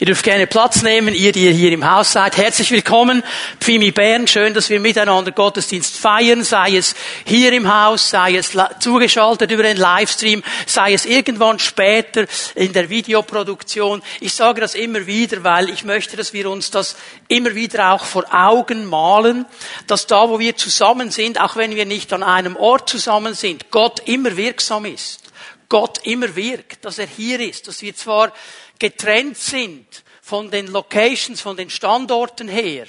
Ihr dürft gerne Platz nehmen, ihr, die hier im Haus seid. Herzlich willkommen, Pfimi Bern. Schön, dass wir miteinander Gottesdienst feiern, sei es hier im Haus, sei es zugeschaltet über den Livestream, sei es irgendwann später in der Videoproduktion. Ich sage das immer wieder, weil ich möchte, dass wir uns das immer wieder auch vor Augen malen, dass da, wo wir zusammen sind, auch wenn wir nicht an einem Ort zusammen sind, Gott immer wirksam ist. Gott immer wirkt, dass er hier ist, dass wir zwar getrennt sind von den Locations, von den Standorten her,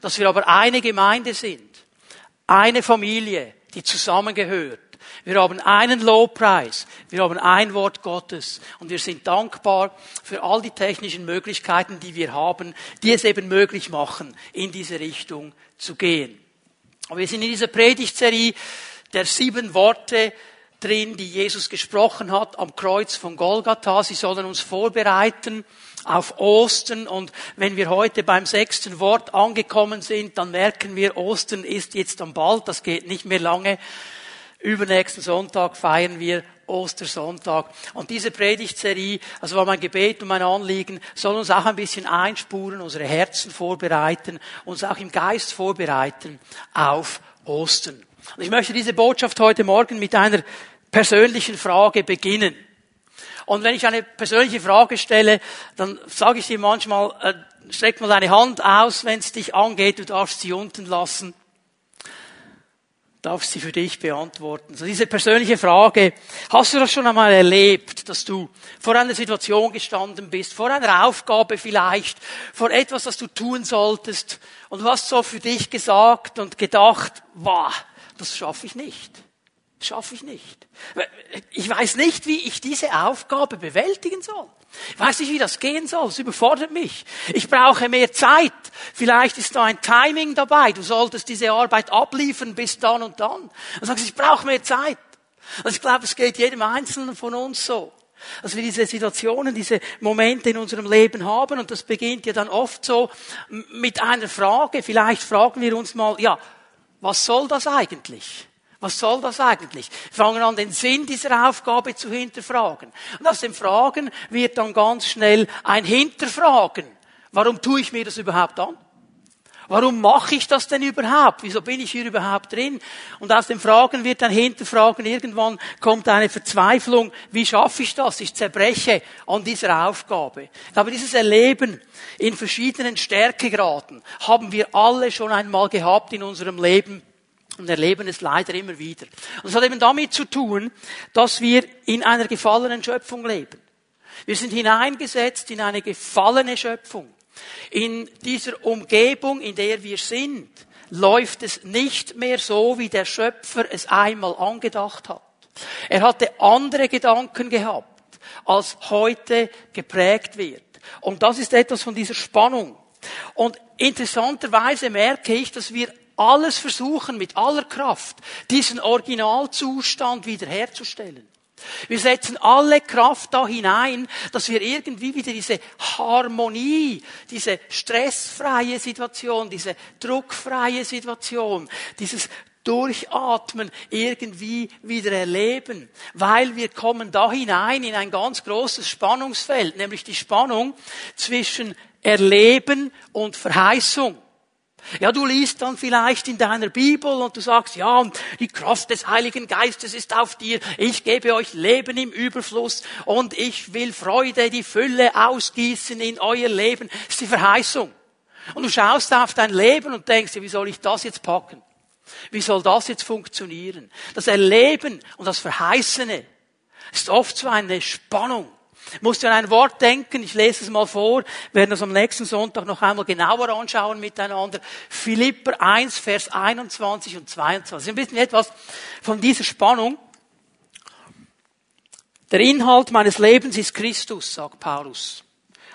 dass wir aber eine Gemeinde sind, eine Familie, die zusammengehört. Wir haben einen Lobpreis, wir haben ein Wort Gottes und wir sind dankbar für all die technischen Möglichkeiten, die wir haben, die es eben möglich machen, in diese Richtung zu gehen. Aber wir sind in dieser Predigtserie der sieben Worte drin, die Jesus gesprochen hat am Kreuz von Golgatha. Sie sollen uns vorbereiten auf Ostern. Und wenn wir heute beim sechsten Wort angekommen sind, dann merken wir, Ostern ist jetzt am bald. Das geht nicht mehr lange. Übernächsten Sonntag feiern wir Ostersonntag. Und diese Predigtserie, also war mein Gebet und mein Anliegen, soll uns auch ein bisschen einspuren, unsere Herzen vorbereiten, uns auch im Geist vorbereiten auf Ostern. Und ich möchte diese Botschaft heute Morgen mit einer persönlichen Frage beginnen. Und wenn ich eine persönliche Frage stelle, dann sage ich dir manchmal, äh, streck mal deine Hand aus, wenn es dich angeht, du darfst sie unten lassen. Darfst sie für dich beantworten. So diese persönliche Frage, hast du das schon einmal erlebt, dass du vor einer Situation gestanden bist, vor einer Aufgabe vielleicht, vor etwas, das du tun solltest, und du hast so für dich gesagt und gedacht, wow, das schaffe ich nicht schaffe ich nicht. Ich weiß nicht, wie ich diese Aufgabe bewältigen soll. Ich weiß nicht, wie das gehen soll. Es überfordert mich. Ich brauche mehr Zeit. Vielleicht ist da ein Timing dabei. Du solltest diese Arbeit abliefern bis dann und dann. Dann sagst du, ich brauche mehr Zeit. Also ich glaube, es geht jedem Einzelnen von uns so. Dass wir diese Situationen, diese Momente in unserem Leben haben und das beginnt ja dann oft so mit einer Frage. Vielleicht fragen wir uns mal, ja, was soll das eigentlich? Was soll das eigentlich? Wir fangen an, den Sinn dieser Aufgabe zu hinterfragen. Und aus dem Fragen wird dann ganz schnell ein Hinterfragen. Warum tue ich mir das überhaupt an? Warum mache ich das denn überhaupt? Wieso bin ich hier überhaupt drin? Und aus dem Fragen wird ein Hinterfragen. Irgendwann kommt eine Verzweiflung. Wie schaffe ich das? Ich zerbreche an dieser Aufgabe. Aber dieses Erleben in verschiedenen Stärkegraden haben wir alle schon einmal gehabt in unserem Leben und erleben es leider immer wieder. Und es hat eben damit zu tun, dass wir in einer gefallenen Schöpfung leben. Wir sind hineingesetzt in eine gefallene Schöpfung. In dieser Umgebung, in der wir sind, läuft es nicht mehr so, wie der Schöpfer es einmal angedacht hat. Er hatte andere Gedanken gehabt, als heute geprägt wird. Und das ist etwas von dieser Spannung. Und interessanterweise merke ich, dass wir alles versuchen, mit aller Kraft, diesen Originalzustand wiederherzustellen. Wir setzen alle Kraft da hinein, dass wir irgendwie wieder diese Harmonie, diese stressfreie Situation, diese druckfreie Situation, dieses Durchatmen irgendwie wieder erleben, weil wir kommen da hinein in ein ganz großes Spannungsfeld, nämlich die Spannung zwischen Erleben und Verheißung. Ja, du liest dann vielleicht in deiner Bibel und du sagst, ja, die Kraft des Heiligen Geistes ist auf dir. Ich gebe euch Leben im Überfluss und ich will Freude, die Fülle ausgießen in euer Leben. Das ist die Verheißung. Und du schaust auf dein Leben und denkst, wie soll ich das jetzt packen? Wie soll das jetzt funktionieren? Das Erleben und das Verheißene ist oft so eine Spannung. Ich musste an ein Wort denken, ich lese es mal vor, werden das am nächsten Sonntag noch einmal genauer anschauen miteinander. Philipper 1, Vers 21 und 22. Ein bisschen etwas von dieser Spannung. Der Inhalt meines Lebens ist Christus, sagt Paulus.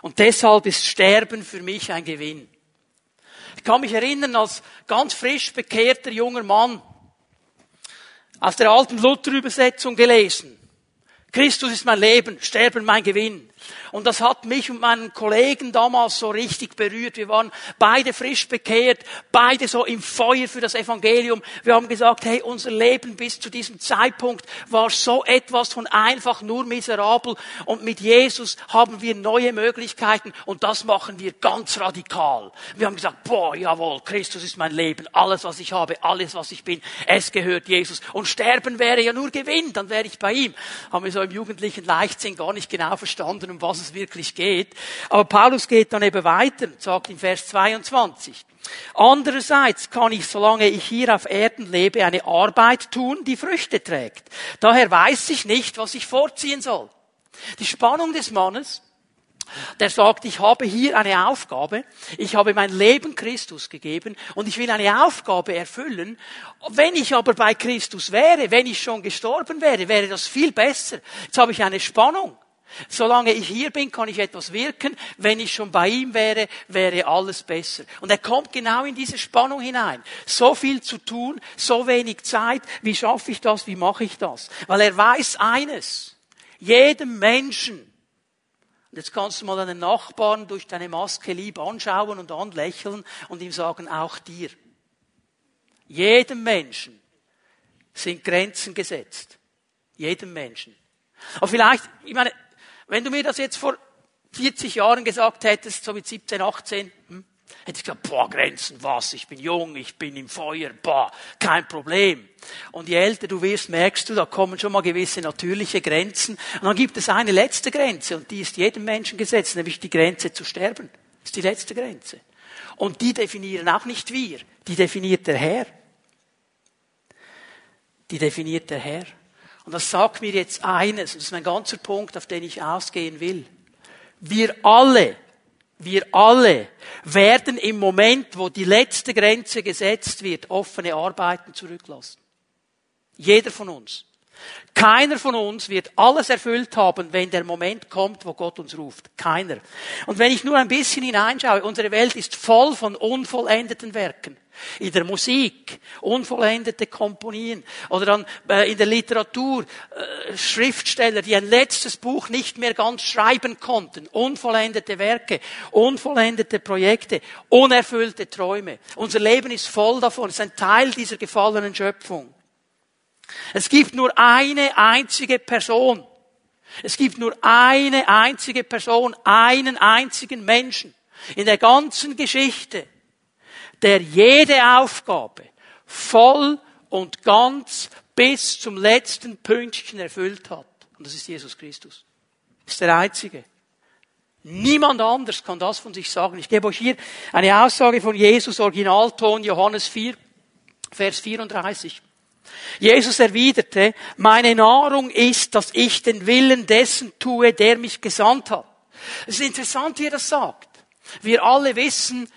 Und deshalb ist Sterben für mich ein Gewinn. Ich kann mich erinnern, als ganz frisch bekehrter junger Mann aus der alten Luther-Übersetzung gelesen. Christus ist mein Leben, Sterben mein Gewinn. Und das hat mich und meinen Kollegen damals so richtig berührt. Wir waren beide frisch bekehrt, beide so im Feuer für das Evangelium. Wir haben gesagt, hey, unser Leben bis zu diesem Zeitpunkt war so etwas von einfach nur miserabel. Und mit Jesus haben wir neue Möglichkeiten und das machen wir ganz radikal. Wir haben gesagt, boah, jawohl, Christus ist mein Leben, alles was ich habe, alles was ich bin, es gehört Jesus. Und sterben wäre ja nur Gewinn, dann wäre ich bei ihm. Haben wir so im jugendlichen Leichtsinn gar nicht genau verstanden, um was es wirklich geht. Aber Paulus geht dann eben weiter sagt in Vers 22, Andererseits kann ich, solange ich hier auf Erden lebe, eine Arbeit tun, die Früchte trägt. Daher weiß ich nicht, was ich vorziehen soll. Die Spannung des Mannes, der sagt, ich habe hier eine Aufgabe, ich habe mein Leben Christus gegeben und ich will eine Aufgabe erfüllen. Wenn ich aber bei Christus wäre, wenn ich schon gestorben wäre, wäre das viel besser. Jetzt habe ich eine Spannung. Solange ich hier bin, kann ich etwas wirken. Wenn ich schon bei ihm wäre, wäre alles besser. Und er kommt genau in diese Spannung hinein. So viel zu tun, so wenig Zeit. Wie schaffe ich das? Wie mache ich das? Weil er weiß eines. Jedem Menschen. Und jetzt kannst du mal deinen Nachbarn durch deine Maske lieb anschauen und anlächeln und ihm sagen, auch dir. Jedem Menschen sind Grenzen gesetzt. Jedem Menschen. Aber vielleicht, ich meine, wenn du mir das jetzt vor 40 Jahren gesagt hättest, so mit 17, 18, hm, hätte ich gesagt, boah, Grenzen, was, ich bin jung, ich bin im Feuer, boah, kein Problem. Und je älter du wirst, merkst du, da kommen schon mal gewisse natürliche Grenzen. Und dann gibt es eine letzte Grenze, und die ist jedem Menschen gesetzt, nämlich die Grenze zu sterben. Das ist die letzte Grenze. Und die definieren auch nicht wir, die definiert der Herr. Die definiert der Herr. Und das sagt mir jetzt eines, und das ist mein ganzer Punkt, auf den ich ausgehen will. Wir alle, wir alle werden im Moment, wo die letzte Grenze gesetzt wird, offene Arbeiten zurücklassen. Jeder von uns. Keiner von uns wird alles erfüllt haben, wenn der Moment kommt, wo Gott uns ruft. Keiner. Und wenn ich nur ein bisschen hineinschaue, unsere Welt ist voll von unvollendeten Werken in der Musik, unvollendete Komponien oder dann äh, in der Literatur äh, Schriftsteller, die ein letztes Buch nicht mehr ganz schreiben konnten, unvollendete Werke, unvollendete Projekte, unerfüllte Träume. Unser Leben ist voll davon, es ist ein Teil dieser gefallenen Schöpfung. Es gibt nur eine einzige Person. Es gibt nur eine einzige Person, einen einzigen Menschen in der ganzen Geschichte, der jede Aufgabe voll und ganz bis zum letzten Pünktchen erfüllt hat. Und das ist Jesus Christus. Das ist der Einzige. Niemand anders kann das von sich sagen. Ich gebe euch hier eine Aussage von Jesus, Originalton, Johannes 4, Vers 34. Jesus erwiderte, meine Nahrung ist, dass ich den Willen dessen tue, der mich gesandt hat. Es ist interessant, wie er das sagt. Wir alle wissen,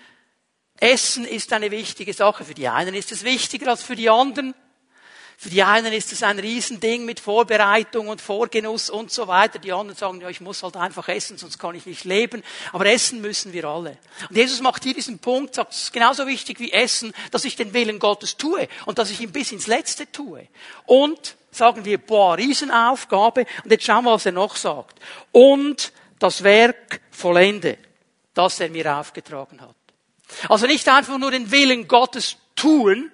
Essen ist eine wichtige Sache. Für die einen ist es wichtiger als für die anderen. Für die einen ist es ein Riesending mit Vorbereitung und Vorgenuss und so weiter. Die anderen sagen, ja, ich muss halt einfach essen, sonst kann ich nicht leben. Aber essen müssen wir alle. Und Jesus macht hier diesen Punkt, sagt, es ist genauso wichtig wie Essen, dass ich den Willen Gottes tue und dass ich ihn bis ins Letzte tue. Und sagen wir, boah, Riesenaufgabe. Und jetzt schauen wir, was er noch sagt. Und das Werk vollende, das er mir aufgetragen hat. Also nicht einfach nur den Willen Gottes tun,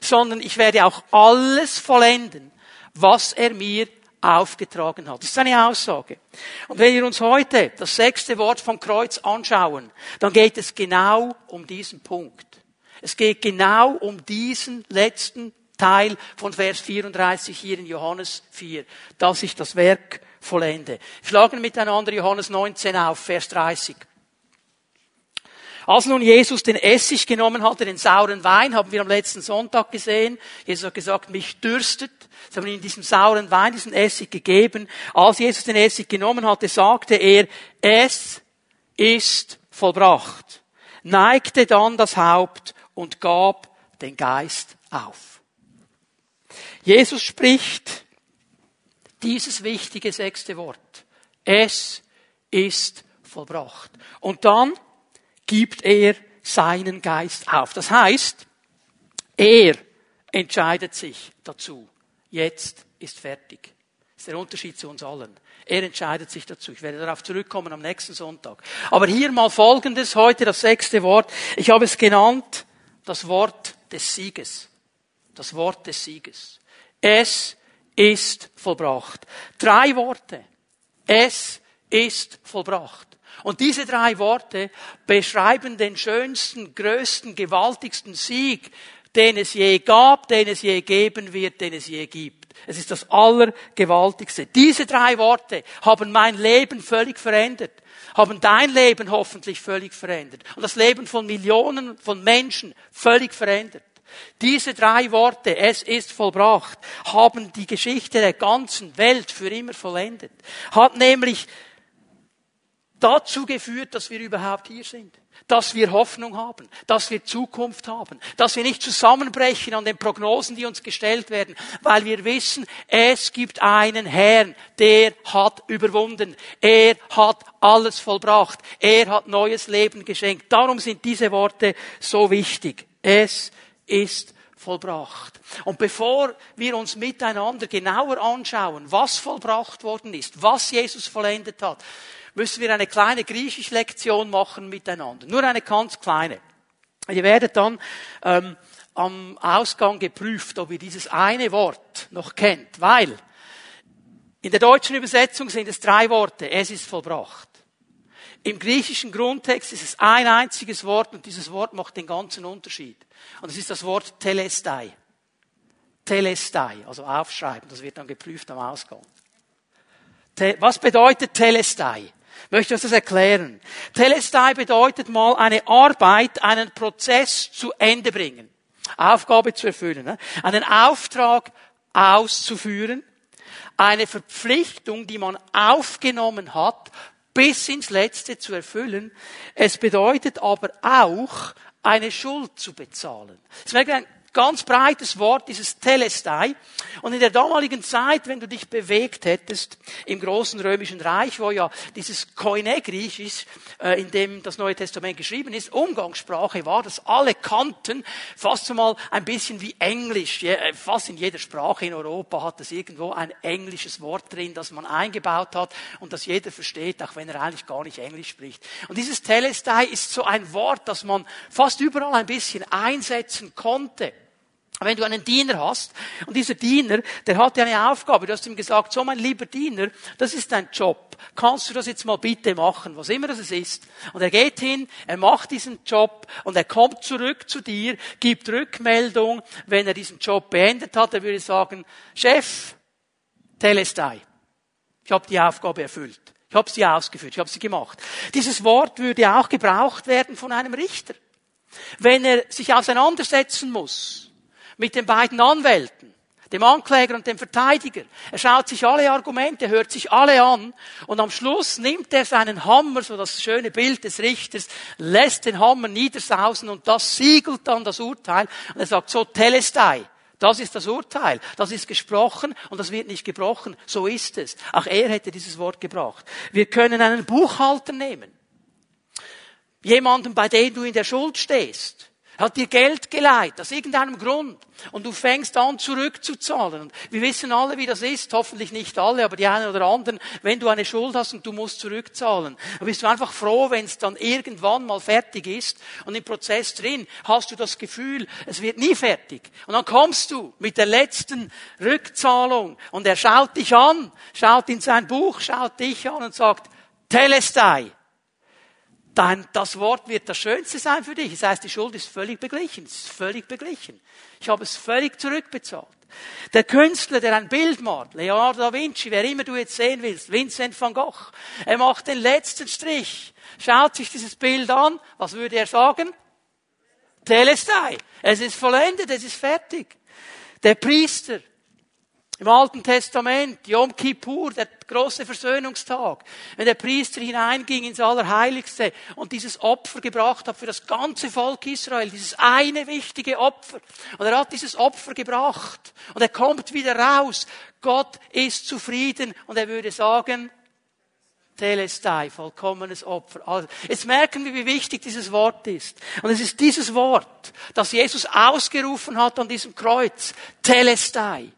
sondern ich werde auch alles vollenden, was er mir aufgetragen hat. Das ist eine Aussage. Und wenn wir uns heute das sechste Wort vom Kreuz anschauen, dann geht es genau um diesen Punkt. Es geht genau um diesen letzten Teil von Vers 34 hier in Johannes 4, dass ich das Werk vollende. Wir schlagen miteinander Johannes 19 auf, Vers 30. Als nun Jesus den Essig genommen hatte, den sauren Wein, haben wir am letzten Sonntag gesehen. Jesus hat gesagt, mich dürstet. Sie haben ihm diesen sauren Wein, diesen Essig gegeben. Als Jesus den Essig genommen hatte, sagte er, es ist vollbracht. Neigte dann das Haupt und gab den Geist auf. Jesus spricht dieses wichtige sechste Wort. Es ist vollbracht. Und dann gibt er seinen Geist auf. Das heißt, er entscheidet sich dazu. Jetzt ist fertig. Das ist der Unterschied zu uns allen. Er entscheidet sich dazu. Ich werde darauf zurückkommen am nächsten Sonntag. Aber hier mal Folgendes, heute das sechste Wort. Ich habe es genannt, das Wort des Sieges. Das Wort des Sieges. Es ist vollbracht. Drei Worte. Es ist vollbracht. Und diese drei Worte beschreiben den schönsten, größten, gewaltigsten Sieg, den es je gab, den es je geben wird, den es je gibt. Es ist das Allergewaltigste. Diese drei Worte haben mein Leben völlig verändert, haben dein Leben hoffentlich völlig verändert und das Leben von Millionen von Menschen völlig verändert. Diese drei Worte, es ist vollbracht, haben die Geschichte der ganzen Welt für immer vollendet. Hat nämlich dazu geführt, dass wir überhaupt hier sind. Dass wir Hoffnung haben, dass wir Zukunft haben, dass wir nicht zusammenbrechen an den Prognosen, die uns gestellt werden, weil wir wissen, es gibt einen Herrn, der hat überwunden, er hat alles vollbracht, er hat neues Leben geschenkt. Darum sind diese Worte so wichtig. Es ist vollbracht. Und bevor wir uns miteinander genauer anschauen, was vollbracht worden ist, was Jesus vollendet hat, müssen wir eine kleine Griechisch-Lektion machen miteinander. Nur eine ganz kleine. Ihr werdet dann ähm, am Ausgang geprüft, ob ihr dieses eine Wort noch kennt, weil in der deutschen Übersetzung sind es drei Worte. Es ist vollbracht. Im griechischen Grundtext ist es ein einziges Wort und dieses Wort macht den ganzen Unterschied. Und es ist das Wort Telestai. Telestai, also aufschreiben, das wird dann geprüft am Ausgang. Was bedeutet Telestai? Möchte ich das erklären. Telestai bedeutet mal eine Arbeit, einen Prozess zu Ende bringen. Aufgabe zu erfüllen. Ne? Einen Auftrag auszuführen. Eine Verpflichtung, die man aufgenommen hat, bis ins Letzte zu erfüllen. Es bedeutet aber auch, eine Schuld zu bezahlen. Das ist ein ganz breites Wort, dieses Telestai. Und in der damaligen Zeit, wenn du dich bewegt hättest im großen römischen Reich, wo ja dieses Koine-Griechisch, äh, in dem das Neue Testament geschrieben ist, Umgangssprache war, dass alle kannten, fast mal ein bisschen wie Englisch. Äh, fast in jeder Sprache in Europa hat es irgendwo ein englisches Wort drin, das man eingebaut hat und das jeder versteht, auch wenn er eigentlich gar nicht Englisch spricht. Und dieses Telestai ist so ein Wort, das man fast überall ein bisschen einsetzen konnte. Wenn du einen Diener hast und dieser Diener, der hat ja eine Aufgabe, du hast ihm gesagt, so mein lieber Diener, das ist dein Job, kannst du das jetzt mal bitte machen, was immer das ist. Und er geht hin, er macht diesen Job und er kommt zurück zu dir, gibt Rückmeldung, wenn er diesen Job beendet hat, er würde sagen, Chef, Telestai, ich habe die Aufgabe erfüllt, ich habe sie ausgeführt, ich habe sie gemacht. Dieses Wort würde auch gebraucht werden von einem Richter. Wenn er sich auseinandersetzen muss, mit den beiden Anwälten, dem Ankläger und dem Verteidiger. Er schaut sich alle Argumente, hört sich alle an und am Schluss nimmt er seinen Hammer, so das schöne Bild des Richters, lässt den Hammer niedersausen und das siegelt dann das Urteil und er sagt so Telestai. Das ist das Urteil. Das ist gesprochen und das wird nicht gebrochen. So ist es. Auch er hätte dieses Wort gebracht. Wir können einen Buchhalter nehmen. Jemanden, bei dem du in der Schuld stehst hat dir Geld geleiht, aus irgendeinem Grund. Und du fängst an zurückzuzahlen. Und wir wissen alle, wie das ist. Hoffentlich nicht alle, aber die einen oder anderen. Wenn du eine Schuld hast und du musst zurückzahlen, dann bist du einfach froh, wenn es dann irgendwann mal fertig ist. Und im Prozess drin hast du das Gefühl, es wird nie fertig. Und dann kommst du mit der letzten Rückzahlung und er schaut dich an, schaut in sein Buch, schaut dich an und sagt, Telestai dann das Wort wird das Schönste sein für dich. Das heißt, die Schuld ist völlig beglichen. Es ist völlig beglichen. Ich habe es völlig zurückbezahlt. Der Künstler, der ein Bild malt, Leonardo da Vinci, wer immer du jetzt sehen willst, Vincent van Gogh, er macht den letzten Strich, schaut sich dieses Bild an, was würde er sagen? Telestai. Es ist vollendet, es ist fertig. Der Priester, im Alten Testament, Yom Kippur, der große Versöhnungstag, wenn der Priester hineinging ins Allerheiligste und dieses Opfer gebracht hat für das ganze Volk Israel, dieses eine wichtige Opfer. Und er hat dieses Opfer gebracht und er kommt wieder raus. Gott ist zufrieden und er würde sagen, Telestai, vollkommenes Opfer. Also, jetzt merken wir, wie wichtig dieses Wort ist. Und es ist dieses Wort, das Jesus ausgerufen hat an diesem Kreuz. Telestai.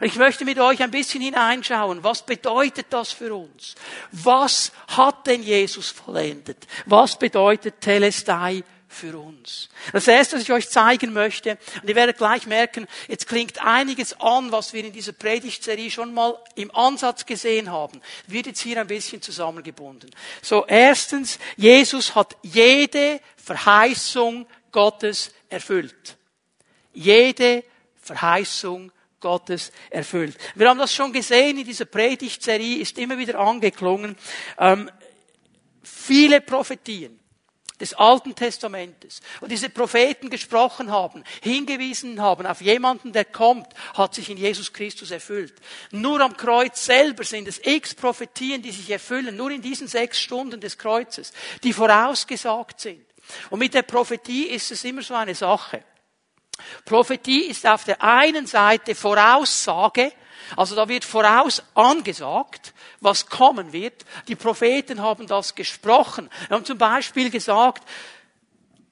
Und ich möchte mit euch ein bisschen hineinschauen. Was bedeutet das für uns? Was hat denn Jesus vollendet? Was bedeutet Telestai für uns. Das erste, was ich euch zeigen möchte, und ihr werdet gleich merken, jetzt klingt einiges an, was wir in dieser Predigtserie schon mal im Ansatz gesehen haben, wird jetzt hier ein bisschen zusammengebunden. So, erstens, Jesus hat jede Verheißung Gottes erfüllt. Jede Verheißung Gottes erfüllt. Wir haben das schon gesehen in dieser Predigtserie, ist immer wieder angeklungen. Ähm, viele Prophetien des Alten Testamentes und diese Propheten gesprochen haben, hingewiesen haben auf jemanden, der kommt, hat sich in Jesus Christus erfüllt. Nur am Kreuz selber sind es x Prophetien, die sich erfüllen, nur in diesen sechs Stunden des Kreuzes, die vorausgesagt sind. Und mit der Prophetie ist es immer so eine Sache. Prophetie ist auf der einen Seite Voraussage, also da wird voraus angesagt, was kommen wird. Die Propheten haben das gesprochen. Wir haben zum Beispiel gesagt,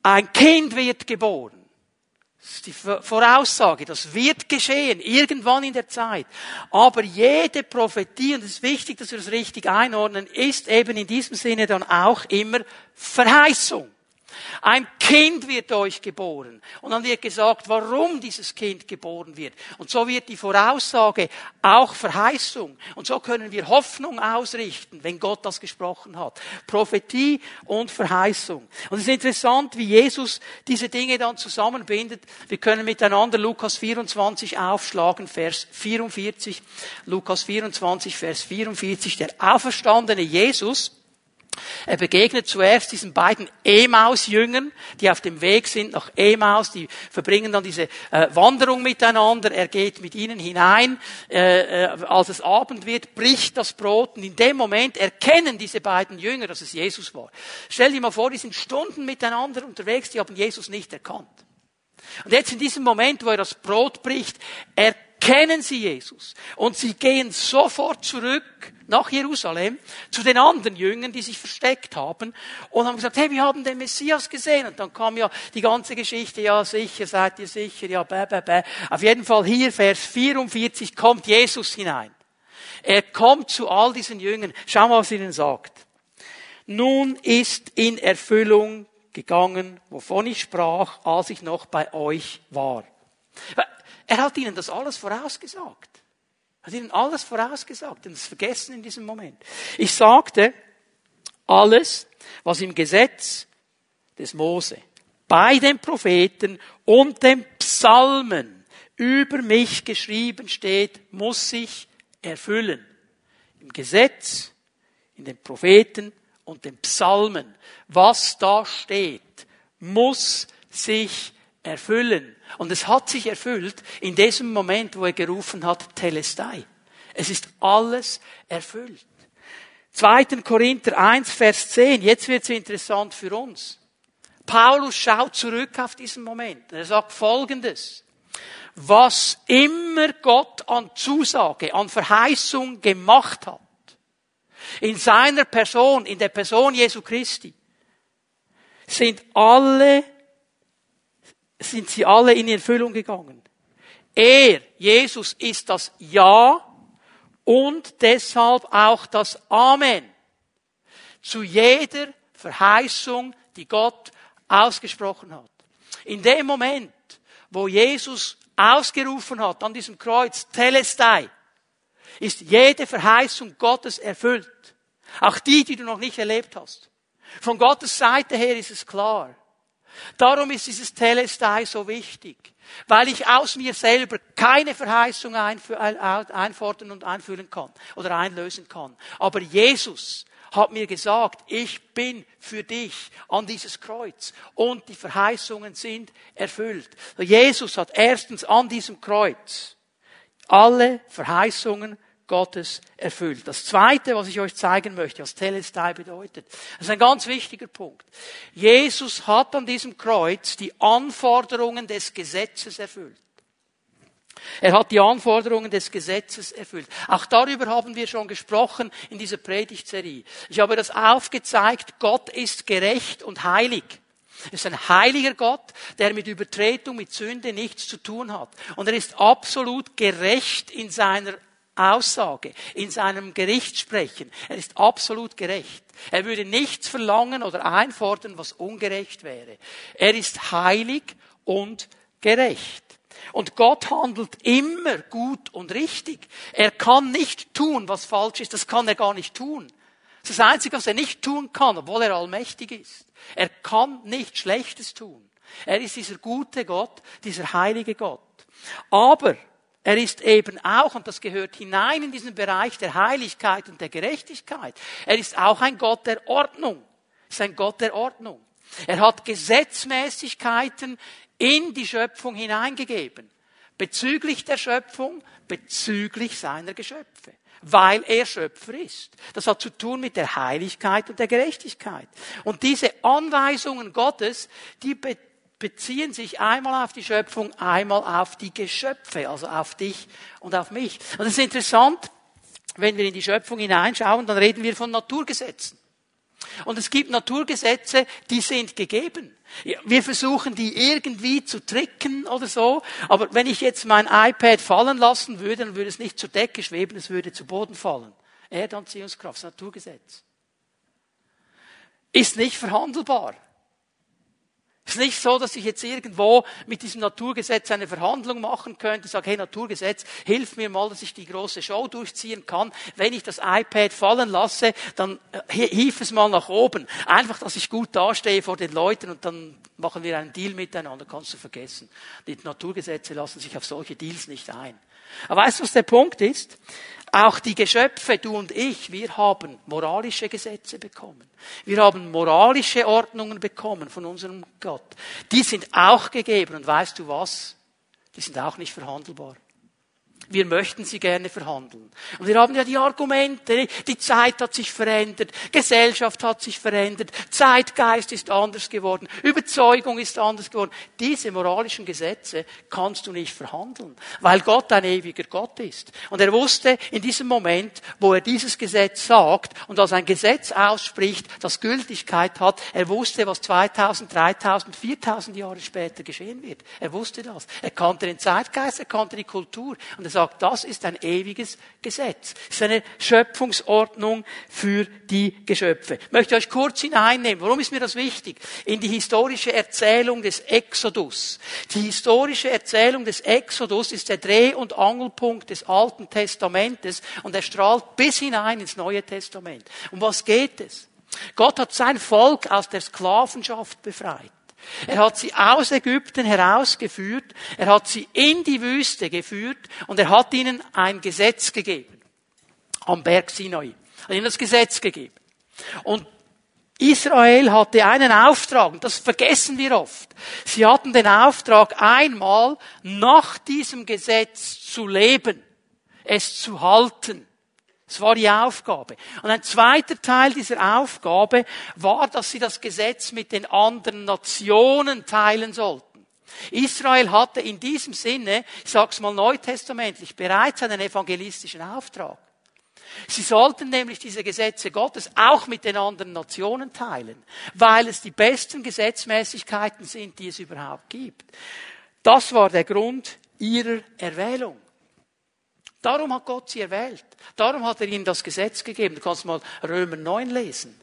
ein Kind wird geboren. Das ist die Voraussage, das wird geschehen, irgendwann in der Zeit. Aber jede Prophetie, und es ist wichtig, dass wir das richtig einordnen, ist eben in diesem Sinne dann auch immer Verheißung. Ein Kind wird euch geboren. Und dann wird gesagt, warum dieses Kind geboren wird. Und so wird die Voraussage auch Verheißung. Und so können wir Hoffnung ausrichten, wenn Gott das gesprochen hat. Prophetie und Verheißung. Und es ist interessant, wie Jesus diese Dinge dann zusammenbindet. Wir können miteinander Lukas 24 aufschlagen, Vers 44. Lukas 24, Vers 44. Der auferstandene Jesus, er begegnet zuerst diesen beiden Emaus-Jüngern, die auf dem Weg sind nach Emaus, die verbringen dann diese äh, Wanderung miteinander. Er geht mit ihnen hinein, äh, äh, als es Abend wird, bricht das Brot und in dem Moment erkennen diese beiden Jünger, dass es Jesus war. Stell dir mal vor, die sind Stunden miteinander unterwegs, die haben Jesus nicht erkannt. Und jetzt in diesem Moment, wo er das Brot bricht, erkennen sie Jesus und sie gehen sofort zurück nach Jerusalem zu den anderen Jüngern, die sich versteckt haben und haben gesagt, hey, wir haben den Messias gesehen. Und dann kam ja die ganze Geschichte, ja sicher, seid ihr sicher, ja, bäh, bäh, bäh. Auf jeden Fall hier, Vers 44, kommt Jesus hinein. Er kommt zu all diesen Jüngern. Schau mal, was er ihnen sagt. Nun ist in Erfüllung gegangen, wovon ich sprach, als ich noch bei euch war. Er hat ihnen das alles vorausgesagt. Hat ihnen alles vorausgesagt und das vergessen in diesem Moment. Ich sagte, alles, was im Gesetz des Mose, bei den Propheten und den Psalmen über mich geschrieben steht, muss sich erfüllen. Im Gesetz, in den Propheten und den Psalmen. Was da steht, muss sich erfüllen. Und es hat sich erfüllt in diesem Moment, wo er gerufen hat, Telestai. Es ist alles erfüllt. 2. Korinther 1, Vers 10. Jetzt wird es interessant für uns. Paulus schaut zurück auf diesen Moment. Er sagt Folgendes. Was immer Gott an Zusage, an Verheißung gemacht hat, in seiner Person, in der Person Jesu Christi, sind alle sind sie alle in Erfüllung gegangen. Er, Jesus, ist das Ja und deshalb auch das Amen zu jeder Verheißung, die Gott ausgesprochen hat. In dem Moment, wo Jesus ausgerufen hat an diesem Kreuz, Telestai, ist jede Verheißung Gottes erfüllt. Auch die, die du noch nicht erlebt hast. Von Gottes Seite her ist es klar. Darum ist dieses Telestai so wichtig, weil ich aus mir selber keine Verheißung einfordern und einführen kann oder einlösen kann. Aber Jesus hat mir gesagt, ich bin für dich an dieses Kreuz und die Verheißungen sind erfüllt. Jesus hat erstens an diesem Kreuz alle Verheißungen Gottes erfüllt. Das zweite, was ich euch zeigen möchte, was Telestai bedeutet, das ist ein ganz wichtiger Punkt. Jesus hat an diesem Kreuz die Anforderungen des Gesetzes erfüllt. Er hat die Anforderungen des Gesetzes erfüllt. Auch darüber haben wir schon gesprochen in dieser Predigtserie. Ich habe das aufgezeigt, Gott ist gerecht und heilig. Er ist ein heiliger Gott, der mit Übertretung, mit Sünde nichts zu tun hat. Und er ist absolut gerecht in seiner Aussage, in seinem Gerichtssprechen. Er ist absolut gerecht. Er würde nichts verlangen oder einfordern, was ungerecht wäre. Er ist heilig und gerecht. Und Gott handelt immer gut und richtig. Er kann nicht tun, was falsch ist. Das kann er gar nicht tun. Das ist das Einzige, was er nicht tun kann, obwohl er allmächtig ist. Er kann nicht Schlechtes tun. Er ist dieser gute Gott, dieser heilige Gott. Aber er ist eben auch, und das gehört hinein in diesen Bereich der Heiligkeit und der Gerechtigkeit, er ist auch ein Gott der Ordnung. Er ist ein Gott der Ordnung. Er hat Gesetzmäßigkeiten in die Schöpfung hineingegeben. Bezüglich der Schöpfung, bezüglich seiner Geschöpfe. Weil er Schöpfer ist. Das hat zu tun mit der Heiligkeit und der Gerechtigkeit. Und diese Anweisungen Gottes, die beziehen sich einmal auf die Schöpfung, einmal auf die Geschöpfe, also auf dich und auf mich. Und es ist interessant, wenn wir in die Schöpfung hineinschauen, dann reden wir von Naturgesetzen. Und es gibt Naturgesetze, die sind gegeben. Wir versuchen die irgendwie zu tricken oder so, aber wenn ich jetzt mein iPad fallen lassen würde, dann würde es nicht zur Decke schweben, es würde zu Boden fallen. Erdanziehungskraft, das Naturgesetz. Ist nicht verhandelbar. Es ist nicht so, dass ich jetzt irgendwo mit diesem Naturgesetz eine Verhandlung machen könnte, sage, hey Naturgesetz, hilf mir mal, dass ich die große Show durchziehen kann. Wenn ich das iPad fallen lasse, dann äh, hief es mal nach oben. Einfach, dass ich gut dastehe vor den Leuten und dann machen wir einen Deal miteinander, kannst du vergessen. Die Naturgesetze lassen sich auf solche Deals nicht ein. Aber weißt du, was der Punkt ist? Auch die Geschöpfe, du und ich, wir haben moralische Gesetze bekommen. Wir haben moralische Ordnungen bekommen von unserem Gott. Die sind auch gegeben. Und weißt du was? Die sind auch nicht verhandelbar. Wir möchten sie gerne verhandeln. Und wir haben ja die Argumente, die Zeit hat sich verändert, Gesellschaft hat sich verändert, Zeitgeist ist anders geworden, Überzeugung ist anders geworden. Diese moralischen Gesetze kannst du nicht verhandeln, weil Gott ein ewiger Gott ist. Und er wusste in diesem Moment, wo er dieses Gesetz sagt und als ein Gesetz ausspricht, das Gültigkeit hat, er wusste, was 2000, 3000, 4000 Jahre später geschehen wird. Er wusste das. Er kannte den Zeitgeist, er kannte die Kultur und er sagt, das ist ein ewiges Gesetz. Das ist eine Schöpfungsordnung für die Geschöpfe. Ich möchte euch kurz hineinnehmen. Warum ist mir das wichtig? In die historische Erzählung des Exodus. Die historische Erzählung des Exodus ist der Dreh- und Angelpunkt des Alten Testamentes und er strahlt bis hinein ins Neue Testament. Um was geht es? Gott hat sein Volk aus der Sklavenschaft befreit. Er hat sie aus Ägypten herausgeführt, er hat sie in die Wüste geführt und er hat ihnen ein Gesetz gegeben. Am Berg Sinai. Er hat ihnen das Gesetz gegeben. Und Israel hatte einen Auftrag, und das vergessen wir oft. Sie hatten den Auftrag, einmal nach diesem Gesetz zu leben, es zu halten. Das war die Aufgabe. Und ein zweiter Teil dieser Aufgabe war, dass sie das Gesetz mit den anderen Nationen teilen sollten. Israel hatte in diesem Sinne, ich sag's mal neutestamentlich, bereits einen evangelistischen Auftrag. Sie sollten nämlich diese Gesetze Gottes auch mit den anderen Nationen teilen, weil es die besten Gesetzmäßigkeiten sind, die es überhaupt gibt. Das war der Grund ihrer Erwählung. Darum hat Gott sie erwählt. Darum hat er ihnen das Gesetz gegeben. Du kannst mal Römer 9 lesen.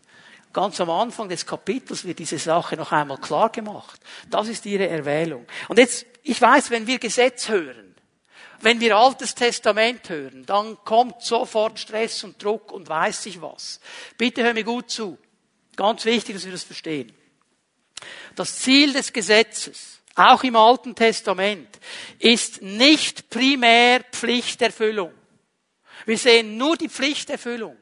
Ganz am Anfang des Kapitels wird diese Sache noch einmal klar gemacht. Das ist ihre Erwählung. Und jetzt, ich weiß, wenn wir Gesetz hören, wenn wir Altes Testament hören, dann kommt sofort Stress und Druck und weiß ich was. Bitte hör mir gut zu. Ganz wichtig, dass wir das verstehen. Das Ziel des Gesetzes auch im Alten Testament, ist nicht primär Pflichterfüllung. Wir sehen nur die Pflichterfüllung.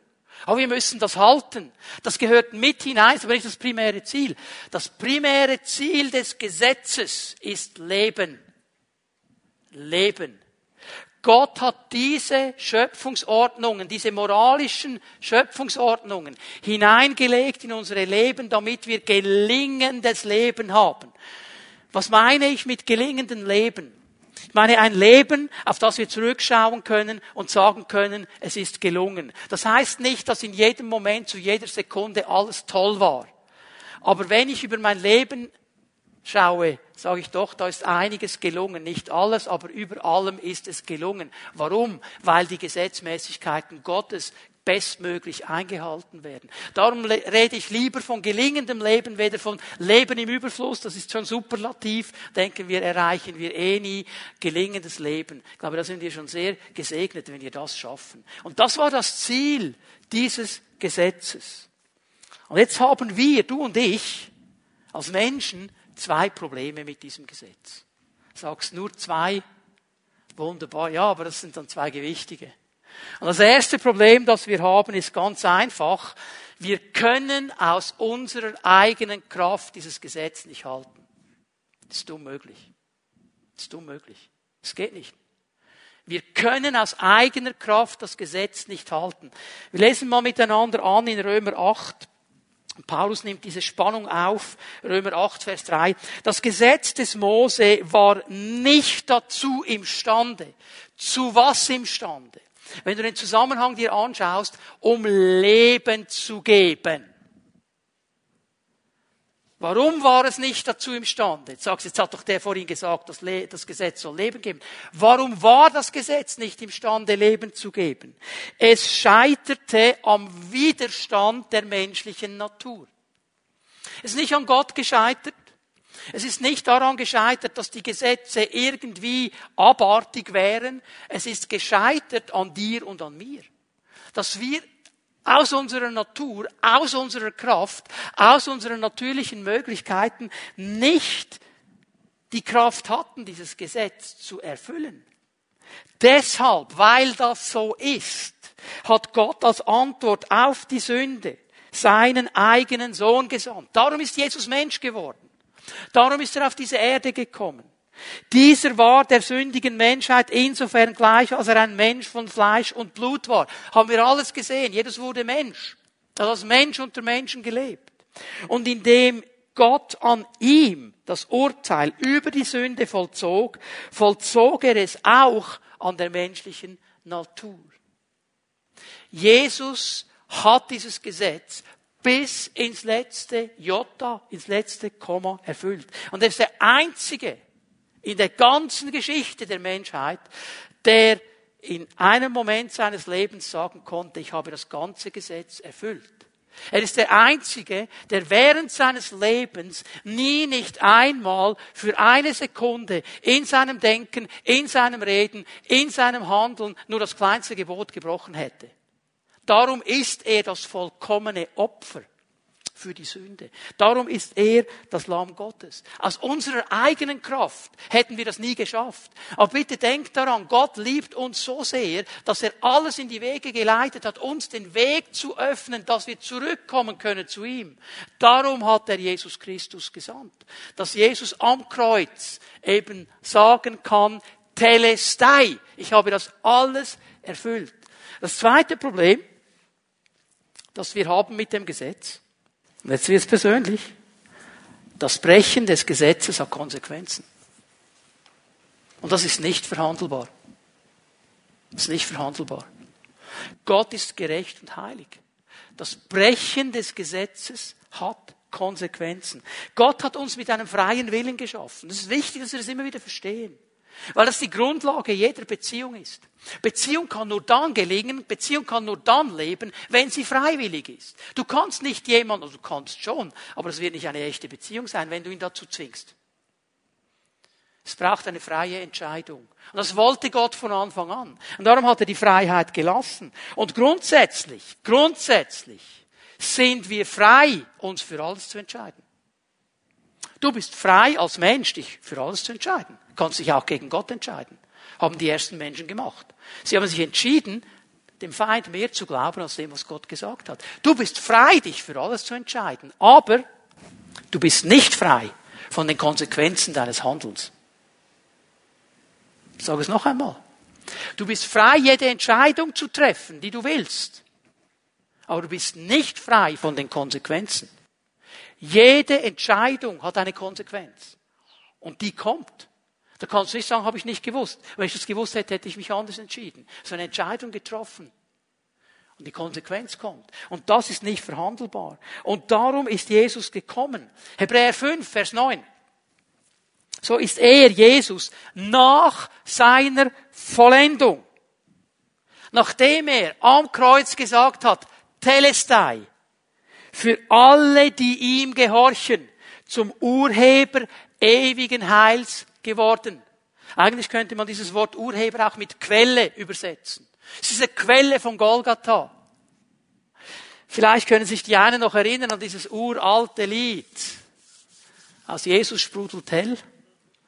Aber wir müssen das halten. Das gehört mit hinein, aber nicht das primäre Ziel. Das primäre Ziel des Gesetzes ist Leben. Leben. Gott hat diese Schöpfungsordnungen, diese moralischen Schöpfungsordnungen hineingelegt in unsere Leben, damit wir gelingendes Leben haben. Was meine ich mit gelingendem Leben? Ich meine ein Leben, auf das wir zurückschauen können und sagen können, es ist gelungen. Das heißt nicht, dass in jedem Moment, zu jeder Sekunde alles toll war. Aber wenn ich über mein Leben schaue, sage ich doch, da ist einiges gelungen. Nicht alles, aber über allem ist es gelungen. Warum? Weil die Gesetzmäßigkeiten Gottes bestmöglich eingehalten werden. Darum rede ich lieber von gelingendem Leben, weder von Leben im Überfluss, das ist schon superlativ, denken wir, erreichen wir eh nie, gelingendes Leben. Ich glaube, da sind wir schon sehr gesegnet, wenn wir das schaffen. Und das war das Ziel dieses Gesetzes. Und jetzt haben wir, du und ich, als Menschen, zwei Probleme mit diesem Gesetz. Sagst nur zwei, wunderbar, ja, aber das sind dann zwei gewichtige. Und das erste Problem, das wir haben, ist ganz einfach. Wir können aus unserer eigenen Kraft dieses Gesetz nicht halten. Das ist unmöglich. Das ist unmöglich. Das geht nicht. Wir können aus eigener Kraft das Gesetz nicht halten. Wir lesen mal miteinander an in Römer 8. Paulus nimmt diese Spannung auf, Römer 8, Vers 3. Das Gesetz des Mose war nicht dazu imstande. Zu was imstande? Wenn du den Zusammenhang dir anschaust, um Leben zu geben. Warum war es nicht dazu imstande? Jetzt sagst du, jetzt hat doch der vorhin gesagt, das, das Gesetz soll Leben geben. Warum war das Gesetz nicht imstande, Leben zu geben? Es scheiterte am Widerstand der menschlichen Natur. Es ist nicht an Gott gescheitert. Es ist nicht daran gescheitert, dass die Gesetze irgendwie abartig wären. Es ist gescheitert an dir und an mir. Dass wir aus unserer Natur, aus unserer Kraft, aus unseren natürlichen Möglichkeiten nicht die Kraft hatten, dieses Gesetz zu erfüllen. Deshalb, weil das so ist, hat Gott als Antwort auf die Sünde seinen eigenen Sohn gesandt. Darum ist Jesus Mensch geworden. Darum ist er auf diese Erde gekommen. Dieser war der sündigen Menschheit insofern gleich, als er ein Mensch von Fleisch und Blut war. Haben wir alles gesehen. Jedes wurde Mensch. Er hat als Mensch unter Menschen gelebt. Und indem Gott an ihm das Urteil über die Sünde vollzog, vollzog er es auch an der menschlichen Natur. Jesus hat dieses Gesetz bis ins letzte Jota, ins letzte Komma erfüllt. Und er ist der einzige in der ganzen Geschichte der Menschheit, der in einem Moment seines Lebens sagen konnte, ich habe das ganze Gesetz erfüllt. Er ist der Einzige, der während seines Lebens nie nicht einmal für eine Sekunde in seinem Denken, in seinem Reden, in seinem Handeln nur das kleinste Gebot gebrochen hätte. Darum ist er das vollkommene Opfer für die Sünde. Darum ist er das Lamm Gottes. Aus unserer eigenen Kraft hätten wir das nie geschafft. Aber bitte denkt daran, Gott liebt uns so sehr, dass er alles in die Wege geleitet hat, uns den Weg zu öffnen, dass wir zurückkommen können zu ihm. Darum hat er Jesus Christus gesandt. Dass Jesus am Kreuz eben sagen kann, Telestai, ich habe das alles erfüllt. Das zweite Problem, das wir haben mit dem Gesetz. Und jetzt wird es persönlich. Das Brechen des Gesetzes hat Konsequenzen. Und das ist nicht verhandelbar. Das ist nicht verhandelbar. Gott ist gerecht und heilig. Das Brechen des Gesetzes hat Konsequenzen. Gott hat uns mit einem freien Willen geschaffen. Das ist wichtig, dass wir das immer wieder verstehen. Weil das die Grundlage jeder Beziehung ist. Beziehung kann nur dann gelingen, Beziehung kann nur dann leben, wenn sie freiwillig ist. Du kannst nicht jemand, also du kannst schon, aber es wird nicht eine echte Beziehung sein, wenn du ihn dazu zwingst. Es braucht eine freie Entscheidung. Und das wollte Gott von Anfang an. Und darum hat er die Freiheit gelassen. Und grundsätzlich, grundsätzlich sind wir frei, uns für alles zu entscheiden. Du bist frei als Mensch, dich für alles zu entscheiden. Du kannst dich auch gegen Gott entscheiden. Haben die ersten Menschen gemacht. Sie haben sich entschieden, dem Feind mehr zu glauben als dem, was Gott gesagt hat. Du bist frei, dich für alles zu entscheiden. Aber du bist nicht frei von den Konsequenzen deines Handelns. Ich sage es noch einmal. Du bist frei, jede Entscheidung zu treffen, die du willst. Aber du bist nicht frei von den Konsequenzen. Jede Entscheidung hat eine Konsequenz. Und die kommt. Da kannst du nicht sagen, habe ich nicht gewusst. Wenn ich das gewusst hätte, hätte ich mich anders entschieden. So eine Entscheidung getroffen. Und die Konsequenz kommt. Und das ist nicht verhandelbar. Und darum ist Jesus gekommen. Hebräer 5, Vers 9. so ist er, Jesus, nach seiner Vollendung, nachdem er am Kreuz gesagt hat, Telestai, für alle, die ihm gehorchen, zum Urheber ewigen Heils geworden. Eigentlich könnte man dieses Wort Urheber auch mit Quelle übersetzen. Es ist eine Quelle von Golgatha. Vielleicht können sich die einen noch erinnern an dieses uralte Lied. Aus Jesus sprudelt hell.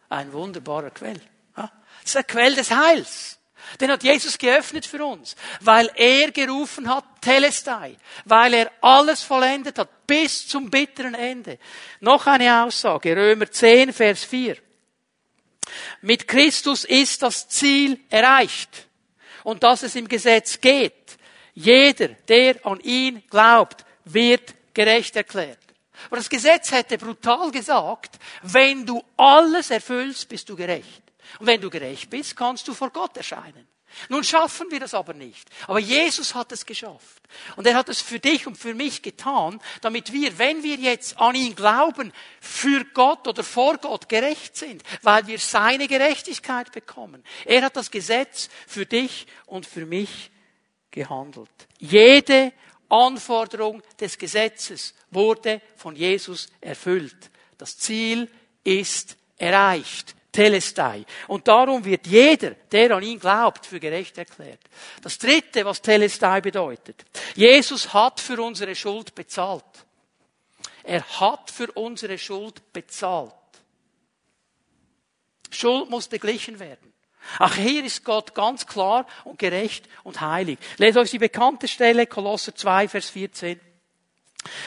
Ein wunderbarer Quell. Das ist eine Quell des Heils. Den hat Jesus geöffnet für uns, weil er gerufen hat, Telestai, weil er alles vollendet hat, bis zum bitteren Ende. Noch eine Aussage, Römer 10, Vers 4. Mit Christus ist das Ziel erreicht und dass es im Gesetz geht. Jeder, der an ihn glaubt, wird gerecht erklärt. Aber das Gesetz hätte brutal gesagt, wenn du alles erfüllst, bist du gerecht. Und wenn du gerecht bist, kannst du vor Gott erscheinen. Nun schaffen wir das aber nicht. Aber Jesus hat es geschafft. Und er hat es für dich und für mich getan, damit wir, wenn wir jetzt an ihn glauben, für Gott oder vor Gott gerecht sind, weil wir seine Gerechtigkeit bekommen. Er hat das Gesetz für dich und für mich gehandelt. Jede Anforderung des Gesetzes wurde von Jesus erfüllt. Das Ziel ist erreicht. Telestai. Und darum wird jeder, der an ihn glaubt, für gerecht erklärt. Das dritte, was Telestai bedeutet. Jesus hat für unsere Schuld bezahlt. Er hat für unsere Schuld bezahlt. Schuld muss beglichen werden. Auch hier ist Gott ganz klar und gerecht und heilig. Lest euch die bekannte Stelle, Kolosser 2, Vers 14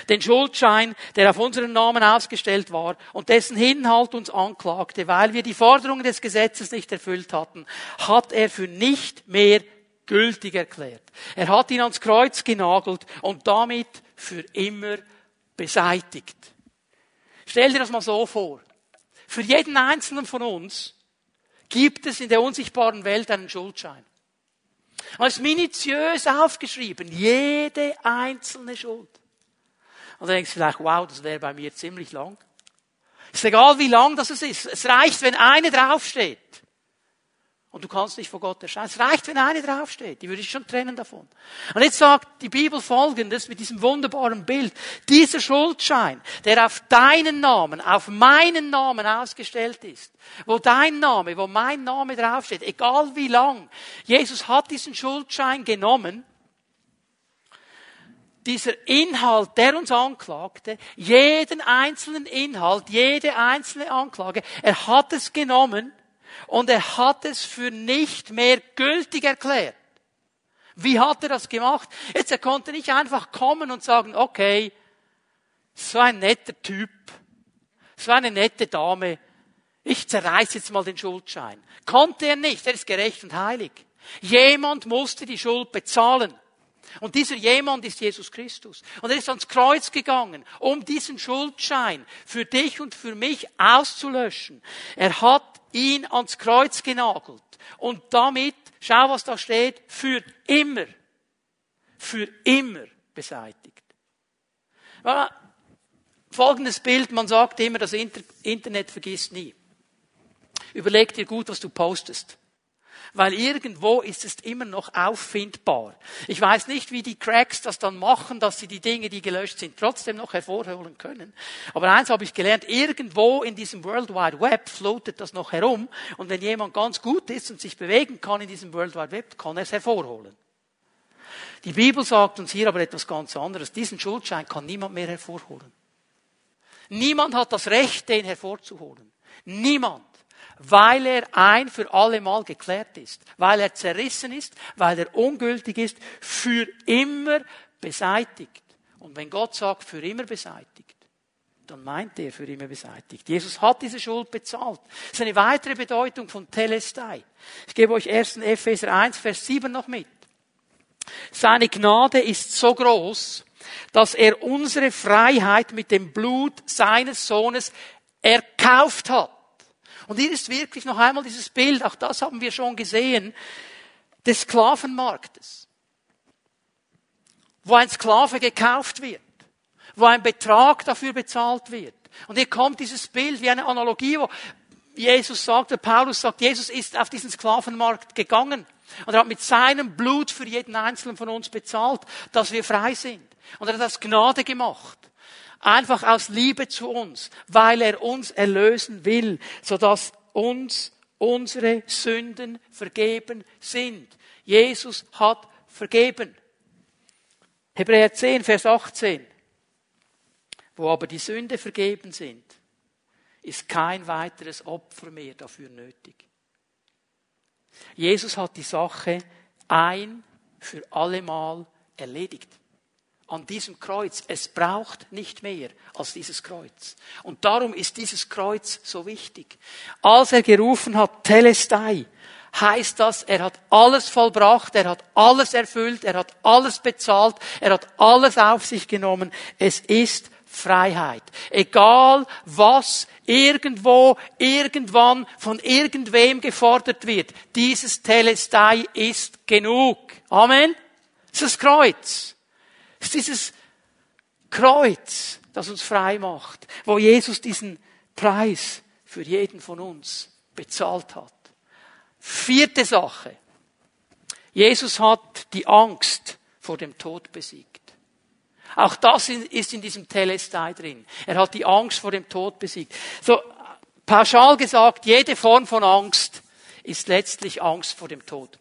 den Schuldschein, der auf unseren Namen ausgestellt war und dessen Inhalt uns anklagte, weil wir die Forderungen des Gesetzes nicht erfüllt hatten, hat er für nicht mehr gültig erklärt. Er hat ihn ans Kreuz genagelt und damit für immer beseitigt. Stell dir das mal so vor. Für jeden einzelnen von uns gibt es in der unsichtbaren Welt einen Schuldschein. Er ist minutiös aufgeschrieben, jede einzelne Schuld. Und dann denkst du vielleicht, wow, das wäre bei mir ziemlich lang. Ist egal, wie lang das ist. Es reicht, wenn eine draufsteht. Und du kannst nicht vor Gott erscheinen. Es reicht, wenn eine draufsteht. Die würde ich schon trennen davon. Und jetzt sagt die Bibel Folgendes mit diesem wunderbaren Bild. Dieser Schuldschein, der auf deinen Namen, auf meinen Namen ausgestellt ist, wo dein Name, wo mein Name draufsteht, egal wie lang, Jesus hat diesen Schuldschein genommen dieser Inhalt, der uns anklagte, jeden einzelnen Inhalt, jede einzelne Anklage, er hat es genommen und er hat es für nicht mehr gültig erklärt. Wie hat er das gemacht? Jetzt, er konnte nicht einfach kommen und sagen, okay, so ein netter Typ, so eine nette Dame, ich zerreiß jetzt mal den Schuldschein. Konnte er nicht, er ist gerecht und heilig. Jemand musste die Schuld bezahlen. Und dieser jemand ist Jesus Christus. Und er ist ans Kreuz gegangen, um diesen Schuldschein für dich und für mich auszulöschen. Er hat ihn ans Kreuz genagelt. Und damit, schau was da steht, für immer, für immer beseitigt. Folgendes Bild, man sagt immer, das Internet vergisst nie. Überleg dir gut, was du postest weil irgendwo ist es immer noch auffindbar. Ich weiß nicht, wie die Cracks das dann machen, dass sie die Dinge, die gelöscht sind, trotzdem noch hervorholen können. Aber eins habe ich gelernt, irgendwo in diesem World Wide Web floatet das noch herum und wenn jemand ganz gut ist und sich bewegen kann in diesem World Wide Web, kann er es hervorholen. Die Bibel sagt uns hier aber etwas ganz anderes. Diesen Schuldschein kann niemand mehr hervorholen. Niemand hat das Recht, den hervorzuholen. Niemand weil er ein für alle Mal geklärt ist, weil er zerrissen ist, weil er ungültig ist, für immer beseitigt. Und wenn Gott sagt, für immer beseitigt, dann meint er für immer beseitigt. Jesus hat diese Schuld bezahlt. Das ist eine weitere Bedeutung von Telestai. Ich gebe euch 1. Epheser 1, Vers 7 noch mit. Seine Gnade ist so groß, dass er unsere Freiheit mit dem Blut seines Sohnes erkauft hat. Und hier ist wirklich noch einmal dieses Bild, auch das haben wir schon gesehen, des Sklavenmarktes. Wo ein Sklave gekauft wird. Wo ein Betrag dafür bezahlt wird. Und hier kommt dieses Bild wie eine Analogie, wo Jesus sagt, der Paulus sagt, Jesus ist auf diesen Sklavenmarkt gegangen und er hat mit seinem Blut für jeden Einzelnen von uns bezahlt, dass wir frei sind. Und er hat das Gnade gemacht. Einfach aus Liebe zu uns, weil er uns erlösen will, sodass uns unsere Sünden vergeben sind. Jesus hat vergeben. Hebräer 10, Vers 18. Wo aber die Sünde vergeben sind, ist kein weiteres Opfer mehr dafür nötig. Jesus hat die Sache ein für allemal erledigt. An diesem Kreuz. Es braucht nicht mehr als dieses Kreuz. Und darum ist dieses Kreuz so wichtig. Als er gerufen hat, Telestai, heißt das, er hat alles vollbracht, er hat alles erfüllt, er hat alles bezahlt, er hat alles auf sich genommen. Es ist Freiheit. Egal was irgendwo, irgendwann von irgendwem gefordert wird. Dieses Telestai ist genug. Amen. Das ist das Kreuz. Das ist dieses Kreuz, das uns frei macht, wo Jesus diesen Preis für jeden von uns bezahlt hat. Vierte Sache. Jesus hat die Angst vor dem Tod besiegt. Auch das ist in diesem Telestai drin. Er hat die Angst vor dem Tod besiegt. So, pauschal gesagt, jede Form von Angst ist letztlich Angst vor dem Tod.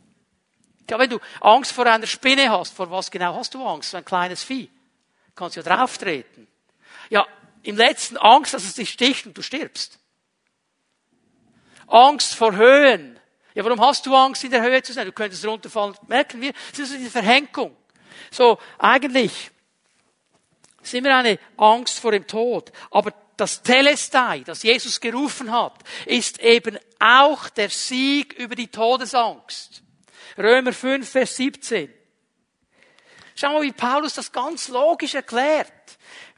Ja, wenn du Angst vor einer Spinne hast, vor was genau hast du Angst? So ein kleines Vieh. Du kannst ja drauftreten. Ja, im letzten Angst, dass es dich sticht und du stirbst. Angst vor Höhen. Ja, warum hast du Angst, in der Höhe zu sein? Du könntest runterfallen. Merken wir, das ist diese Verhenkung. So, eigentlich ist immer eine Angst vor dem Tod. Aber das Telestai, das Jesus gerufen hat, ist eben auch der Sieg über die Todesangst. Römer 5, Vers 17. Schau mal, wie Paulus das ganz logisch erklärt.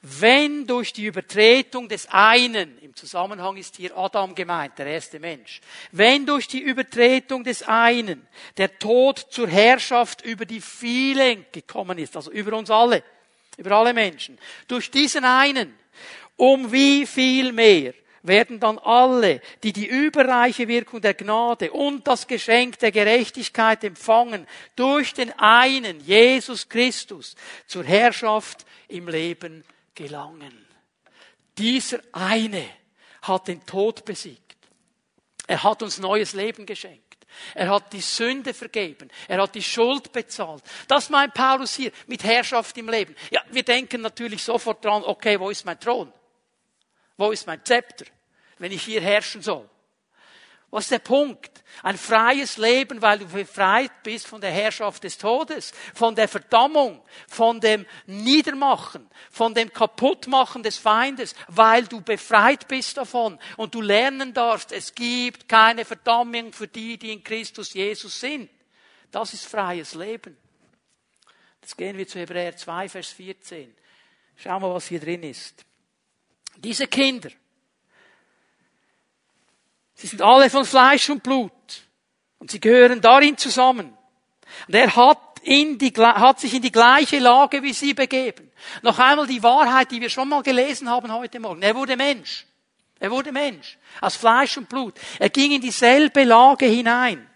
Wenn durch die Übertretung des einen, im Zusammenhang ist hier Adam gemeint, der erste Mensch, wenn durch die Übertretung des einen der Tod zur Herrschaft über die vielen gekommen ist, also über uns alle, über alle Menschen. Durch diesen einen, um wie viel mehr werden dann alle, die die überreiche Wirkung der Gnade und das Geschenk der Gerechtigkeit empfangen, durch den einen, Jesus Christus, zur Herrschaft im Leben gelangen. Dieser eine hat den Tod besiegt. Er hat uns neues Leben geschenkt. Er hat die Sünde vergeben. Er hat die Schuld bezahlt. Das meint Paulus hier mit Herrschaft im Leben. Ja, wir denken natürlich sofort dran, okay, wo ist mein Thron? Wo ist mein Zepter, wenn ich hier herrschen soll? Was ist der Punkt? Ein freies Leben, weil du befreit bist von der Herrschaft des Todes, von der Verdammung, von dem Niedermachen, von dem Kaputtmachen des Feindes, weil du befreit bist davon und du lernen darfst, es gibt keine Verdammung für die, die in Christus Jesus sind. Das ist freies Leben. Jetzt gehen wir zu Hebräer 2, Vers 14. Schauen wir, was hier drin ist. Diese Kinder, Sie sind alle von Fleisch und Blut. Und sie gehören darin zusammen. Und er hat, in die, hat sich in die gleiche Lage wie sie begeben. Noch einmal die Wahrheit, die wir schon mal gelesen haben heute Morgen. Er wurde Mensch. Er wurde Mensch. Aus Fleisch und Blut. Er ging in dieselbe Lage hinein.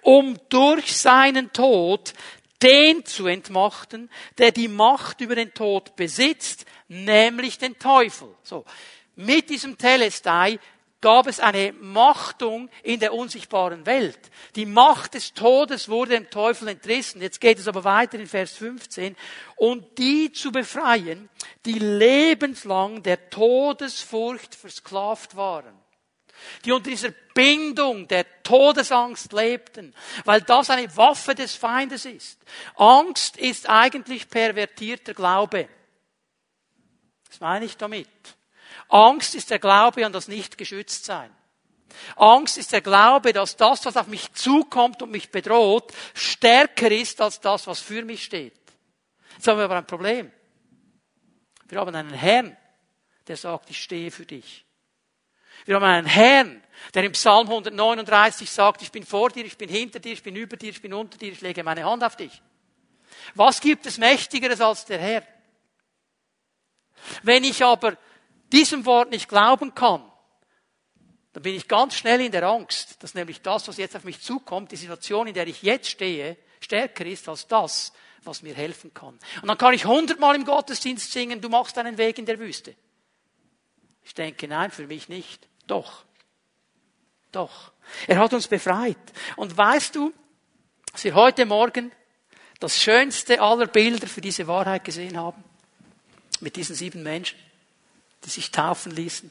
Um durch seinen Tod den zu entmachten, der die Macht über den Tod besitzt, nämlich den Teufel. So. Mit diesem Telestai gab es eine Machtung in der unsichtbaren Welt. Die Macht des Todes wurde dem Teufel entrissen. Jetzt geht es aber weiter in Vers 15. Und die zu befreien, die lebenslang der Todesfurcht versklavt waren. Die unter dieser Bindung der Todesangst lebten, weil das eine Waffe des Feindes ist. Angst ist eigentlich pervertierter Glaube. Was meine ich damit? Angst ist der Glaube an das Nicht-Geschütztsein. Angst ist der Glaube, dass das, was auf mich zukommt und mich bedroht, stärker ist als das, was für mich steht. Jetzt haben wir aber ein Problem. Wir haben einen Herrn, der sagt, ich stehe für dich. Wir haben einen Herrn, der im Psalm 139 sagt, ich bin vor dir, ich bin hinter dir, ich bin über dir, ich bin unter dir, ich lege meine Hand auf dich. Was gibt es Mächtigeres als der Herr? Wenn ich aber diesem Wort nicht glauben kann, dann bin ich ganz schnell in der Angst, dass nämlich das, was jetzt auf mich zukommt, die Situation, in der ich jetzt stehe, stärker ist als das, was mir helfen kann. Und dann kann ich hundertmal im Gottesdienst singen, du machst einen Weg in der Wüste. Ich denke, nein, für mich nicht. Doch. Doch. Er hat uns befreit. Und weißt du, dass wir heute Morgen das schönste aller Bilder für diese Wahrheit gesehen haben? Mit diesen sieben Menschen, die sich taufen ließen.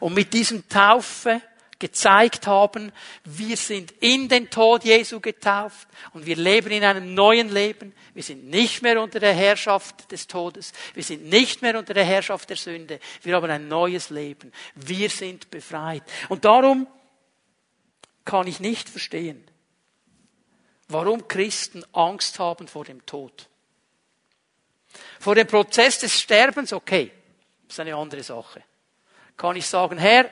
Und mit diesem Taufe gezeigt haben, wir sind in den Tod Jesu getauft und wir leben in einem neuen Leben. Wir sind nicht mehr unter der Herrschaft des Todes. Wir sind nicht mehr unter der Herrschaft der Sünde. Wir haben ein neues Leben. Wir sind befreit. Und darum kann ich nicht verstehen, warum Christen Angst haben vor dem Tod. Vor dem Prozess des Sterbens, okay, ist eine andere Sache. Kann ich sagen, Herr,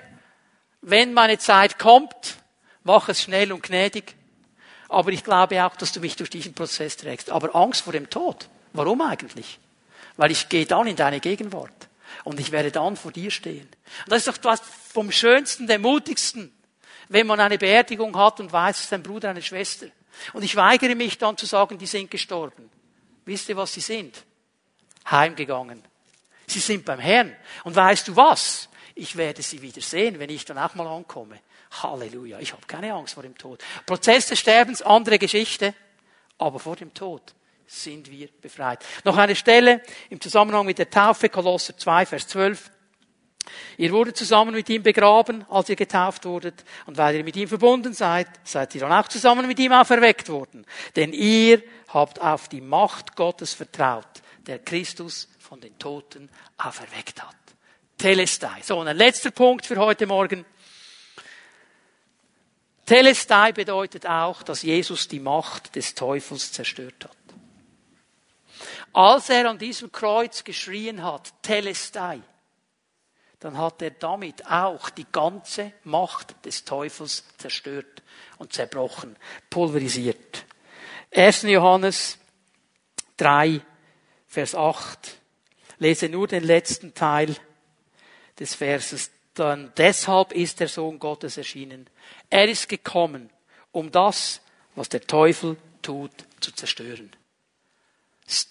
wenn meine Zeit kommt, mach es schnell und gnädig. Aber ich glaube auch, dass du mich durch diesen Prozess trägst. Aber Angst vor dem Tod. Warum eigentlich? Weil ich gehe dann in deine Gegenwart. Und ich werde dann vor dir stehen. Und das ist doch was vom Schönsten, dem Mutigsten, wenn man eine Beerdigung hat und weiß, es ist ein Bruder, eine Schwester. Und ich weigere mich dann zu sagen, die sind gestorben. Wisst ihr, was sie sind? Heimgegangen. Sie sind beim Herrn. Und weißt du was? ich werde sie wieder sehen, wenn ich dann auch mal ankomme. Halleluja, ich habe keine Angst vor dem Tod. Prozess des Sterbens, andere Geschichte, aber vor dem Tod sind wir befreit. Noch eine Stelle im Zusammenhang mit der Taufe, Kolosser 2, Vers 12. Ihr wurdet zusammen mit ihm begraben, als ihr getauft wurdet, und weil ihr mit ihm verbunden seid, seid ihr dann auch zusammen mit ihm auferweckt worden. Denn ihr habt auf die Macht Gottes vertraut, der Christus von den Toten auferweckt hat. Telestai. So, und ein letzter Punkt für heute Morgen. Telestai bedeutet auch, dass Jesus die Macht des Teufels zerstört hat. Als er an diesem Kreuz geschrien hat, Telestai, dann hat er damit auch die ganze Macht des Teufels zerstört und zerbrochen, pulverisiert. 1. Johannes 3, Vers 8. Lese nur den letzten Teil des Verses. Dann deshalb ist der Sohn Gottes erschienen. Er ist gekommen, um das, was der Teufel tut, zu zerstören.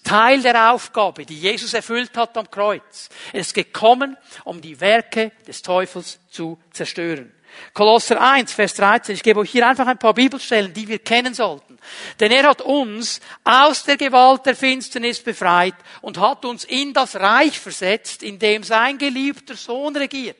Teil der Aufgabe, die Jesus erfüllt hat am Kreuz. Er ist gekommen, um die Werke des Teufels zu zerstören. Kolosser 1, Vers 13. Ich gebe euch hier einfach ein paar Bibelstellen, die wir kennen sollten. Denn er hat uns aus der Gewalt der Finsternis befreit und hat uns in das Reich versetzt, in dem sein geliebter Sohn regiert.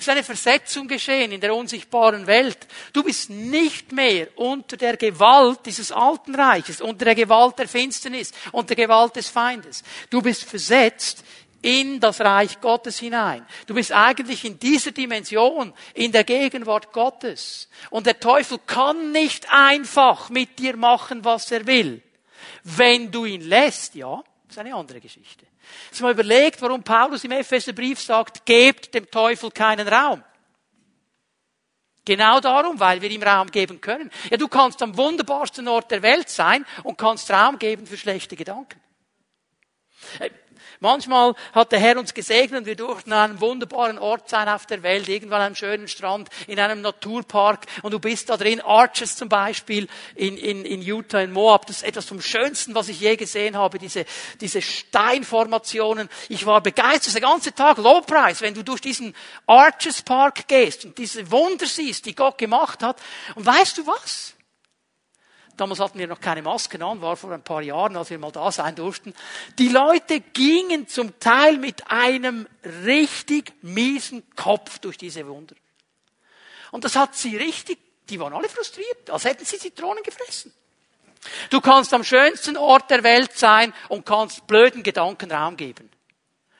Es ist eine Versetzung geschehen in der unsichtbaren Welt. Du bist nicht mehr unter der Gewalt dieses alten Reiches, unter der Gewalt der Finsternis, unter der Gewalt des Feindes. Du bist versetzt in das Reich Gottes hinein. Du bist eigentlich in dieser Dimension, in der Gegenwart Gottes. Und der Teufel kann nicht einfach mit dir machen, was er will. Wenn du ihn lässt, ja, ist eine andere Geschichte. Du mal überlegt, warum Paulus im Epheserbrief sagt, gebt dem Teufel keinen Raum? Genau darum, weil wir ihm Raum geben können. Ja, du kannst am wunderbarsten Ort der Welt sein und kannst Raum geben für schlechte Gedanken. Manchmal hat der Herr uns gesegnet und wir durften an einem wunderbaren Ort sein auf der Welt, irgendwann an einem schönen Strand, in einem Naturpark und du bist da drin, Arches zum Beispiel in, in, in Utah, in Moab. Das ist etwas vom Schönsten, was ich je gesehen habe, diese, diese Steinformationen. Ich war begeistert, der ganze Tag Lobpreis, wenn du durch diesen Arches Park gehst und diese Wunder siehst, die Gott gemacht hat. Und weißt du was? Damals hatten wir noch keine Masken an, war vor ein paar Jahren, als wir mal da sein durften. Die Leute gingen zum Teil mit einem richtig miesen Kopf durch diese Wunder. Und das hat sie richtig, die waren alle frustriert, als hätten sie Zitronen gefressen. Du kannst am schönsten Ort der Welt sein und kannst blöden Gedanken Raum geben.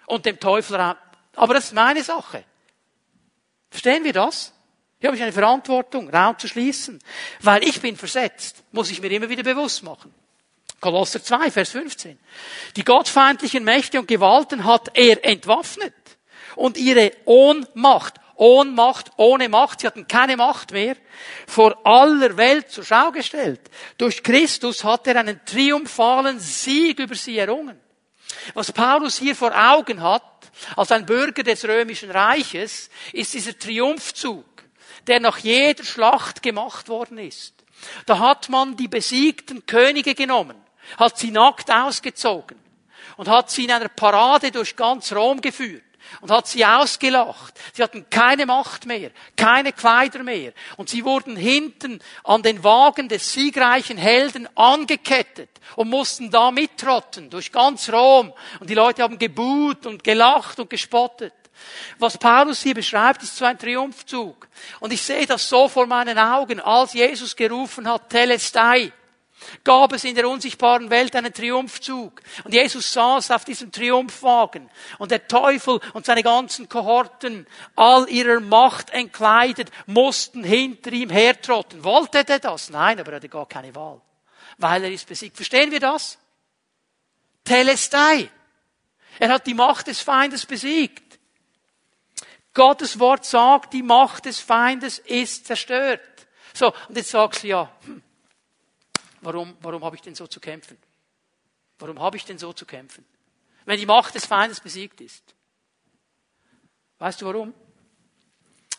Und dem Teufel Raum. Aber das ist meine Sache. Verstehen wir das? Hier habe ich eine Verantwortung, Raum zu schließen. Weil ich bin versetzt, muss ich mir immer wieder bewusst machen. Kolosser 2, Vers 15. Die gottfeindlichen Mächte und Gewalten hat er entwaffnet und ihre Ohnmacht, Ohnmacht, ohne Macht, sie hatten keine Macht mehr, vor aller Welt zur Schau gestellt. Durch Christus hat er einen triumphalen Sieg über sie errungen. Was Paulus hier vor Augen hat, als ein Bürger des römischen Reiches, ist dieser Triumphzug, der nach jeder Schlacht gemacht worden ist. Da hat man die besiegten Könige genommen, hat sie nackt ausgezogen und hat sie in einer Parade durch ganz Rom geführt und hat sie ausgelacht. Sie hatten keine Macht mehr, keine Kleider mehr. Und sie wurden hinten an den Wagen des siegreichen Helden angekettet und mussten da mittrotten durch ganz Rom. Und die Leute haben gebuht und gelacht und gespottet. Was Paulus hier beschreibt, ist so ein Triumphzug. Und ich sehe das so vor meinen Augen, als Jesus gerufen hat, Telestai gab es in der unsichtbaren Welt einen Triumphzug. Und Jesus saß auf diesem Triumphwagen. Und der Teufel und seine ganzen Kohorten, all ihrer Macht entkleidet, mussten hinter ihm hertrotten. Wollte er das? Nein, aber er hatte gar keine Wahl. Weil er ist besiegt. Verstehen wir das? Telestai. Er hat die Macht des Feindes besiegt. Gottes Wort sagt, die Macht des Feindes ist zerstört. So, und jetzt sagst du ja, hm, Warum, warum habe ich denn so zu kämpfen? Warum habe ich denn so zu kämpfen? Wenn die Macht des Feindes besiegt ist. Weißt du warum?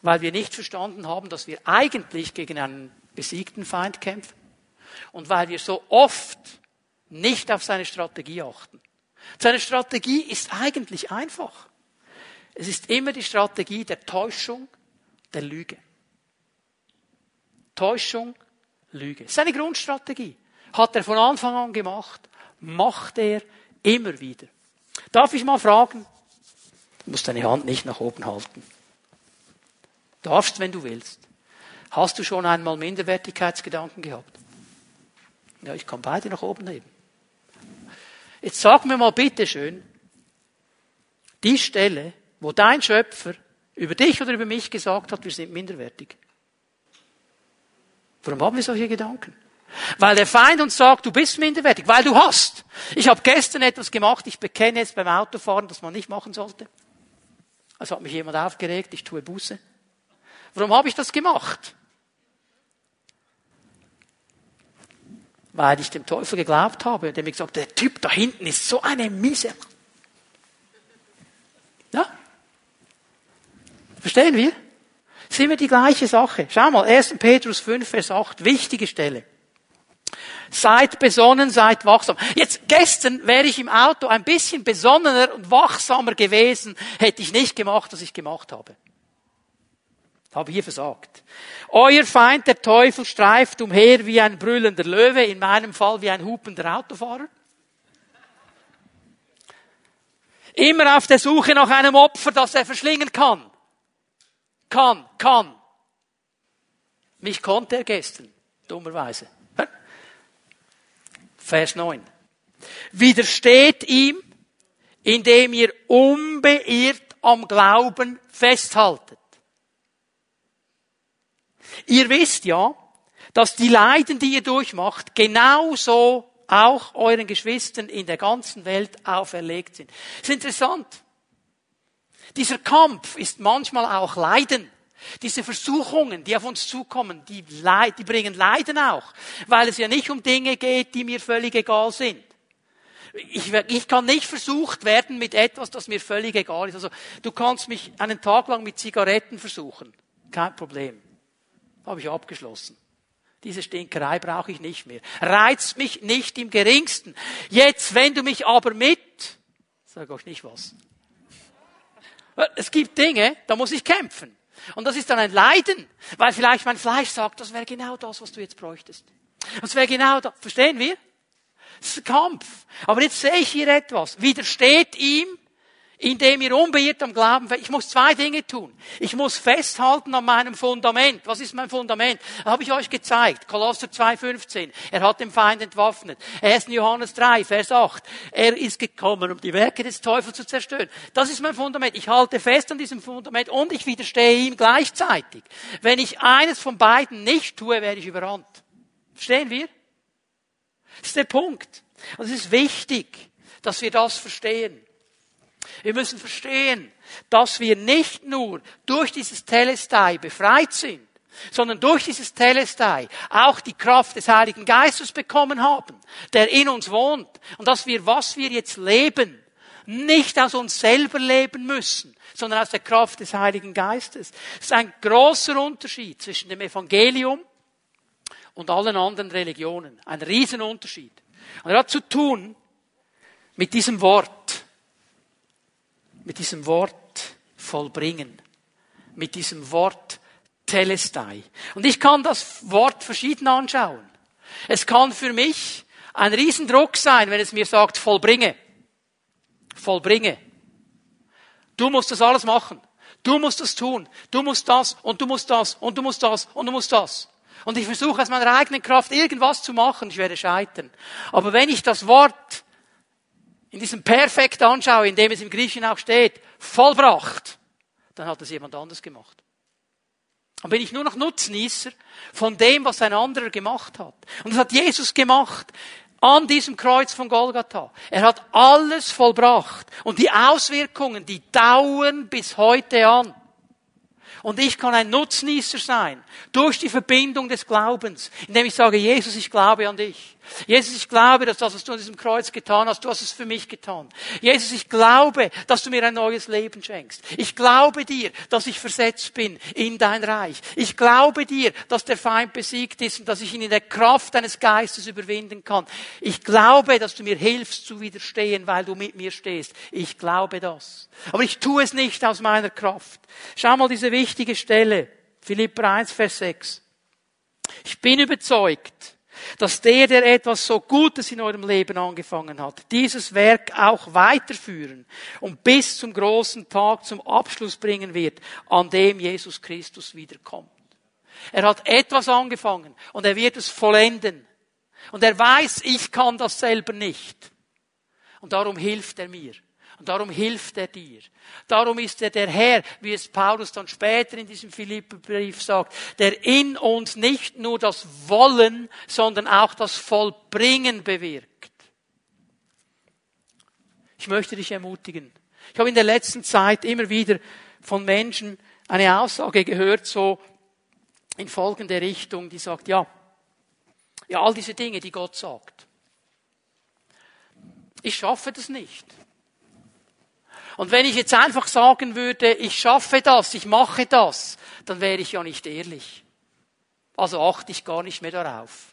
Weil wir nicht verstanden haben, dass wir eigentlich gegen einen besiegten Feind kämpfen. Und weil wir so oft nicht auf seine Strategie achten. Seine Strategie ist eigentlich einfach. Es ist immer die Strategie der Täuschung, der Lüge. Täuschung, Lüge. Seine Grundstrategie hat er von Anfang an gemacht, macht er immer wieder. Darf ich mal fragen? Du musst deine Hand nicht nach oben halten. Darfst, wenn du willst. Hast du schon einmal Minderwertigkeitsgedanken gehabt? Ja, ich kann beide nach oben heben. Jetzt sag mir mal bitte schön, die Stelle, wo dein Schöpfer über dich oder über mich gesagt hat, wir sind minderwertig. Warum haben wir solche Gedanken? Weil der Feind uns sagt, du bist minderwertig, weil du hast. Ich habe gestern etwas gemacht, ich bekenne jetzt beim Autofahren, das man nicht machen sollte. Also hat mich jemand aufgeregt, ich tue Buße. Warum habe ich das gemacht? Weil ich dem Teufel geglaubt habe, der mir gesagt hat, der Typ da hinten ist so eine Miese. Verstehen wir? Das immer die gleiche Sache. Schau mal, 1. Petrus 5, Vers 8, wichtige Stelle. Seid besonnen, seid wachsam. Jetzt, gestern wäre ich im Auto ein bisschen besonnener und wachsamer gewesen, hätte ich nicht gemacht, was ich gemacht habe. Habe hier versagt. Euer Feind, der Teufel, streift umher wie ein brüllender Löwe, in meinem Fall wie ein hupender Autofahrer. Immer auf der Suche nach einem Opfer, das er verschlingen kann kann, kann. Mich konnte er gestern, dummerweise. Vers 9. Widersteht ihm, indem ihr unbeirrt am Glauben festhaltet. Ihr wisst ja, dass die Leiden, die ihr durchmacht, genauso auch euren Geschwistern in der ganzen Welt auferlegt sind. Das ist interessant. Dieser Kampf ist manchmal auch Leiden. Diese Versuchungen, die auf uns zukommen, die, Leid, die bringen Leiden auch, weil es ja nicht um Dinge geht, die mir völlig egal sind. Ich, ich kann nicht versucht werden mit etwas, das mir völlig egal ist. Also du kannst mich einen Tag lang mit Zigaretten versuchen, kein Problem, habe ich abgeschlossen. Diese Stinkerei brauche ich nicht mehr. Reizt mich nicht im geringsten. Jetzt, wenn du mich aber mit, sag euch nicht was, es gibt Dinge, da muss ich kämpfen. Und das ist dann ein Leiden, weil vielleicht mein Fleisch sagt, das wäre genau das, was du jetzt bräuchtest. Das wäre genau das. Verstehen wir? Das ist ein Kampf. Aber jetzt sehe ich hier etwas. Widersteht ihm, indem ihr unbeirrt am Glauben, ich muss zwei Dinge tun. Ich muss festhalten an meinem Fundament. Was ist mein Fundament? Das habe ich euch gezeigt. Kolosser 2,15. Er hat den Feind entwaffnet. 1. Johannes 3, Vers 8. Er ist gekommen, um die Werke des Teufels zu zerstören. Das ist mein Fundament. Ich halte fest an diesem Fundament und ich widerstehe ihm gleichzeitig. Wenn ich eines von beiden nicht tue, werde ich überrannt. Verstehen wir? Das ist der Punkt. Und es ist wichtig, dass wir das verstehen. Wir müssen verstehen, dass wir nicht nur durch dieses Telestai befreit sind, sondern durch dieses Telestai auch die Kraft des Heiligen Geistes bekommen haben, der in uns wohnt und dass wir, was wir jetzt leben, nicht aus uns selber leben müssen, sondern aus der Kraft des Heiligen Geistes. Es ist ein großer Unterschied zwischen dem Evangelium und allen anderen Religionen. Ein Riesenunterschied. Und er hat zu tun mit diesem Wort, mit diesem Wort vollbringen, mit diesem Wort Telestai. Und ich kann das Wort verschieden anschauen. Es kann für mich ein Riesendruck sein, wenn es mir sagt, vollbringe. Vollbringe. Du musst das alles machen. Du musst das tun. Du musst das und du musst das und du musst das und du musst das. Und ich versuche aus meiner eigenen Kraft irgendwas zu machen, ich werde scheitern. Aber wenn ich das Wort in diesem Perfekt anschaue, in dem es im Griechischen auch steht, vollbracht, dann hat es jemand anders gemacht. Dann bin ich nur noch Nutznießer von dem, was ein anderer gemacht hat. Und das hat Jesus gemacht an diesem Kreuz von Golgatha. Er hat alles vollbracht. Und die Auswirkungen, die dauern bis heute an. Und ich kann ein Nutznießer sein durch die Verbindung des Glaubens, indem ich sage, Jesus, ich glaube an dich. Jesus, ich glaube, dass das, was du an diesem Kreuz getan hast, du hast es für mich getan. Jesus, ich glaube, dass du mir ein neues Leben schenkst. Ich glaube dir, dass ich versetzt bin in dein Reich. Ich glaube dir, dass der Feind besiegt ist und dass ich ihn in der Kraft deines Geistes überwinden kann. Ich glaube, dass du mir hilfst zu widerstehen, weil du mit mir stehst. Ich glaube das. Aber ich tue es nicht aus meiner Kraft. Schau mal diese wichtige Stelle. Philipper 1, Vers 6. Ich bin überzeugt, dass der, der etwas so Gutes in eurem Leben angefangen hat, dieses Werk auch weiterführen und bis zum großen Tag zum Abschluss bringen wird, an dem Jesus Christus wiederkommt. Er hat etwas angefangen und er wird es vollenden. Und er weiß, ich kann das selber nicht. Und darum hilft er mir. Und darum hilft er dir. Darum ist er der Herr, wie es Paulus dann später in diesem Philipperbrief sagt, der in uns nicht nur das Wollen, sondern auch das Vollbringen bewirkt. Ich möchte dich ermutigen. Ich habe in der letzten Zeit immer wieder von Menschen eine Aussage gehört, so in folgende Richtung, die sagt, ja, ja, all diese Dinge, die Gott sagt. Ich schaffe das nicht. Und wenn ich jetzt einfach sagen würde, ich schaffe das, ich mache das, dann wäre ich ja nicht ehrlich. Also achte ich gar nicht mehr darauf.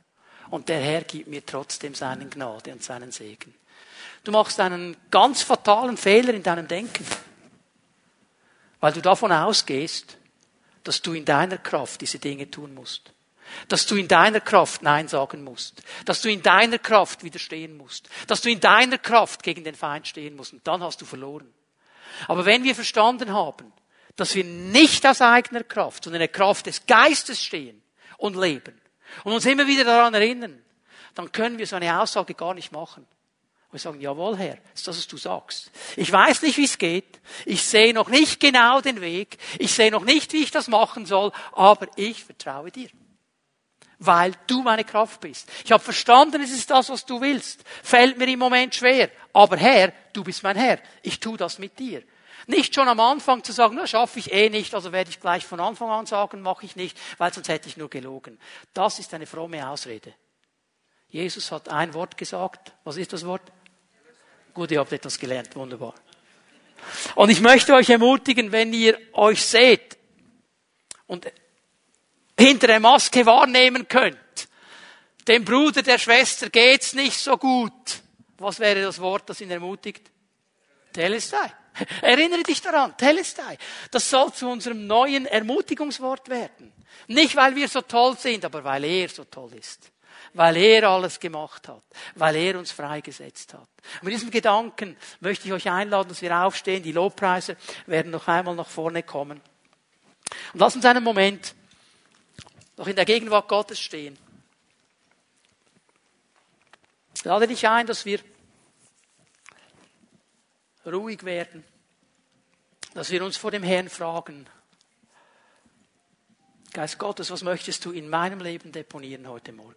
Und der Herr gibt mir trotzdem seinen Gnade und seinen Segen. Du machst einen ganz fatalen Fehler in deinem Denken. Weil du davon ausgehst, dass du in deiner Kraft diese Dinge tun musst. Dass du in deiner Kraft Nein sagen musst. Dass du in deiner Kraft widerstehen musst. Dass du in deiner Kraft gegen den Feind stehen musst. Und dann hast du verloren. Aber wenn wir verstanden haben, dass wir nicht aus eigener Kraft, sondern in der Kraft des Geistes stehen und leben und uns immer wieder daran erinnern, dann können wir so eine Aussage gar nicht machen. Wir sagen, jawohl, Herr, ist das, was du sagst. Ich weiß nicht, wie es geht. Ich sehe noch nicht genau den Weg. Ich sehe noch nicht, wie ich das machen soll. Aber ich vertraue dir. Weil du meine Kraft bist. Ich habe verstanden, es ist das, was du willst. Fällt mir im Moment schwer. Aber Herr, du bist mein Herr. Ich tu das mit dir. Nicht schon am Anfang zu sagen, na, schaffe ich eh nicht, also werde ich gleich von Anfang an sagen, mache ich nicht, weil sonst hätte ich nur gelogen. Das ist eine fromme Ausrede. Jesus hat ein Wort gesagt. Was ist das Wort? Gut, ihr habt etwas gelernt. Wunderbar. Und ich möchte euch ermutigen, wenn ihr euch seht und hinter der Maske wahrnehmen könnt, dem Bruder, der Schwester geht's nicht so gut. Was wäre das Wort, das ihn ermutigt? Telestai. Erinnere dich daran, Telestai. Das soll zu unserem neuen Ermutigungswort werden. Nicht, weil wir so toll sind, aber weil er so toll ist. Weil er alles gemacht hat. Weil er uns freigesetzt hat. Und mit diesem Gedanken möchte ich euch einladen, dass wir aufstehen. Die Lobpreise werden noch einmal nach vorne kommen. Und lass uns einen Moment noch in der Gegenwart Gottes stehen. Ich lade dich ein, dass wir ruhig werden, dass wir uns vor dem Herrn fragen, Geist Gottes, was möchtest du in meinem Leben deponieren heute Morgen?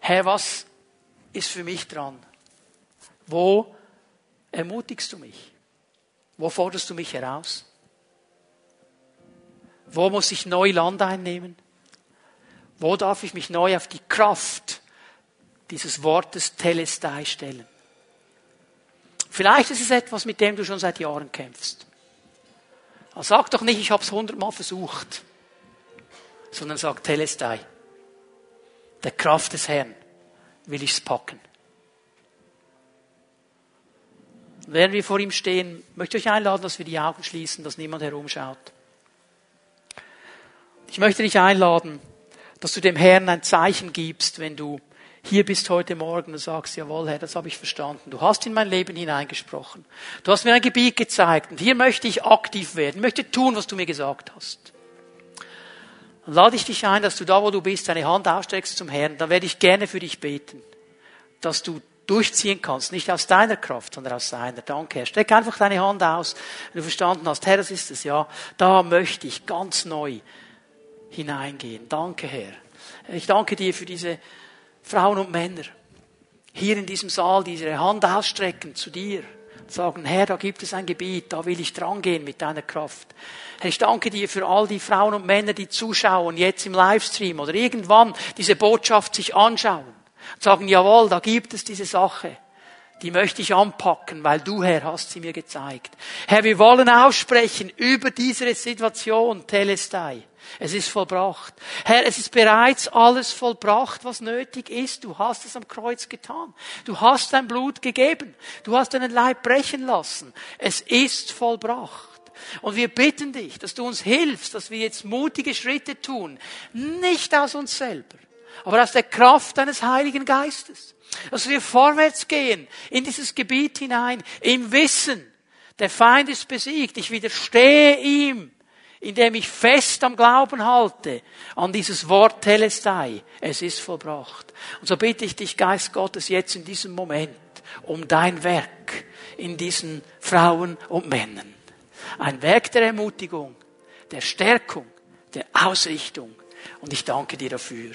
Herr, was ist für mich dran? Wo ermutigst du mich? Wo forderst du mich heraus? Wo muss ich neu Land einnehmen? Wo darf ich mich neu auf die Kraft dieses Wortes Telestai stellen? Vielleicht ist es etwas, mit dem du schon seit Jahren kämpfst. Also sag doch nicht, ich habe es hundertmal versucht, sondern sag Telestai. Der Kraft des Herrn will ich es packen. Während wir vor ihm stehen, möchte ich euch einladen, dass wir die Augen schließen, dass niemand herumschaut. Ich möchte dich einladen, dass du dem Herrn ein Zeichen gibst, wenn du hier bist heute Morgen und sagst, jawohl, Herr, das habe ich verstanden. Du hast in mein Leben hineingesprochen. Du hast mir ein Gebiet gezeigt und hier möchte ich aktiv werden, möchte tun, was du mir gesagt hast. Dann lade ich dich ein, dass du da, wo du bist, deine Hand ausstreckst zum Herrn. Dann werde ich gerne für dich beten, dass du durchziehen kannst. Nicht aus deiner Kraft, sondern aus seiner. Danke, Herr. Streck einfach deine Hand aus, wenn du verstanden hast, Herr, das ist es, ja. Da möchte ich ganz neu hineingehen. Danke, Herr. Ich danke dir für diese Frauen und Männer hier in diesem Saal, die ihre Hand ausstrecken zu dir sagen, Herr, da gibt es ein Gebiet, da will ich drangehen mit deiner Kraft. Herr, ich danke dir für all die Frauen und Männer, die zuschauen, jetzt im Livestream oder irgendwann diese Botschaft sich anschauen sagen, jawohl, da gibt es diese Sache. Die möchte ich anpacken, weil du, Herr, hast sie mir gezeigt. Herr, wir wollen aussprechen über diese Situation, Telestai. Es ist vollbracht. Herr, es ist bereits alles vollbracht, was nötig ist. Du hast es am Kreuz getan. Du hast dein Blut gegeben. Du hast deinen Leib brechen lassen. Es ist vollbracht. Und wir bitten dich, dass du uns hilfst, dass wir jetzt mutige Schritte tun. Nicht aus uns selber, aber aus der Kraft deines Heiligen Geistes. Dass wir vorwärts gehen in dieses Gebiet hinein, im Wissen, der Feind ist besiegt, ich widerstehe ihm, indem ich fest am Glauben halte, an dieses Wort Telestai. Es ist vollbracht. Und so bitte ich dich, Geist Gottes, jetzt in diesem Moment, um dein Werk in diesen Frauen und Männern. Ein Werk der Ermutigung, der Stärkung, der Ausrichtung. Und ich danke dir dafür.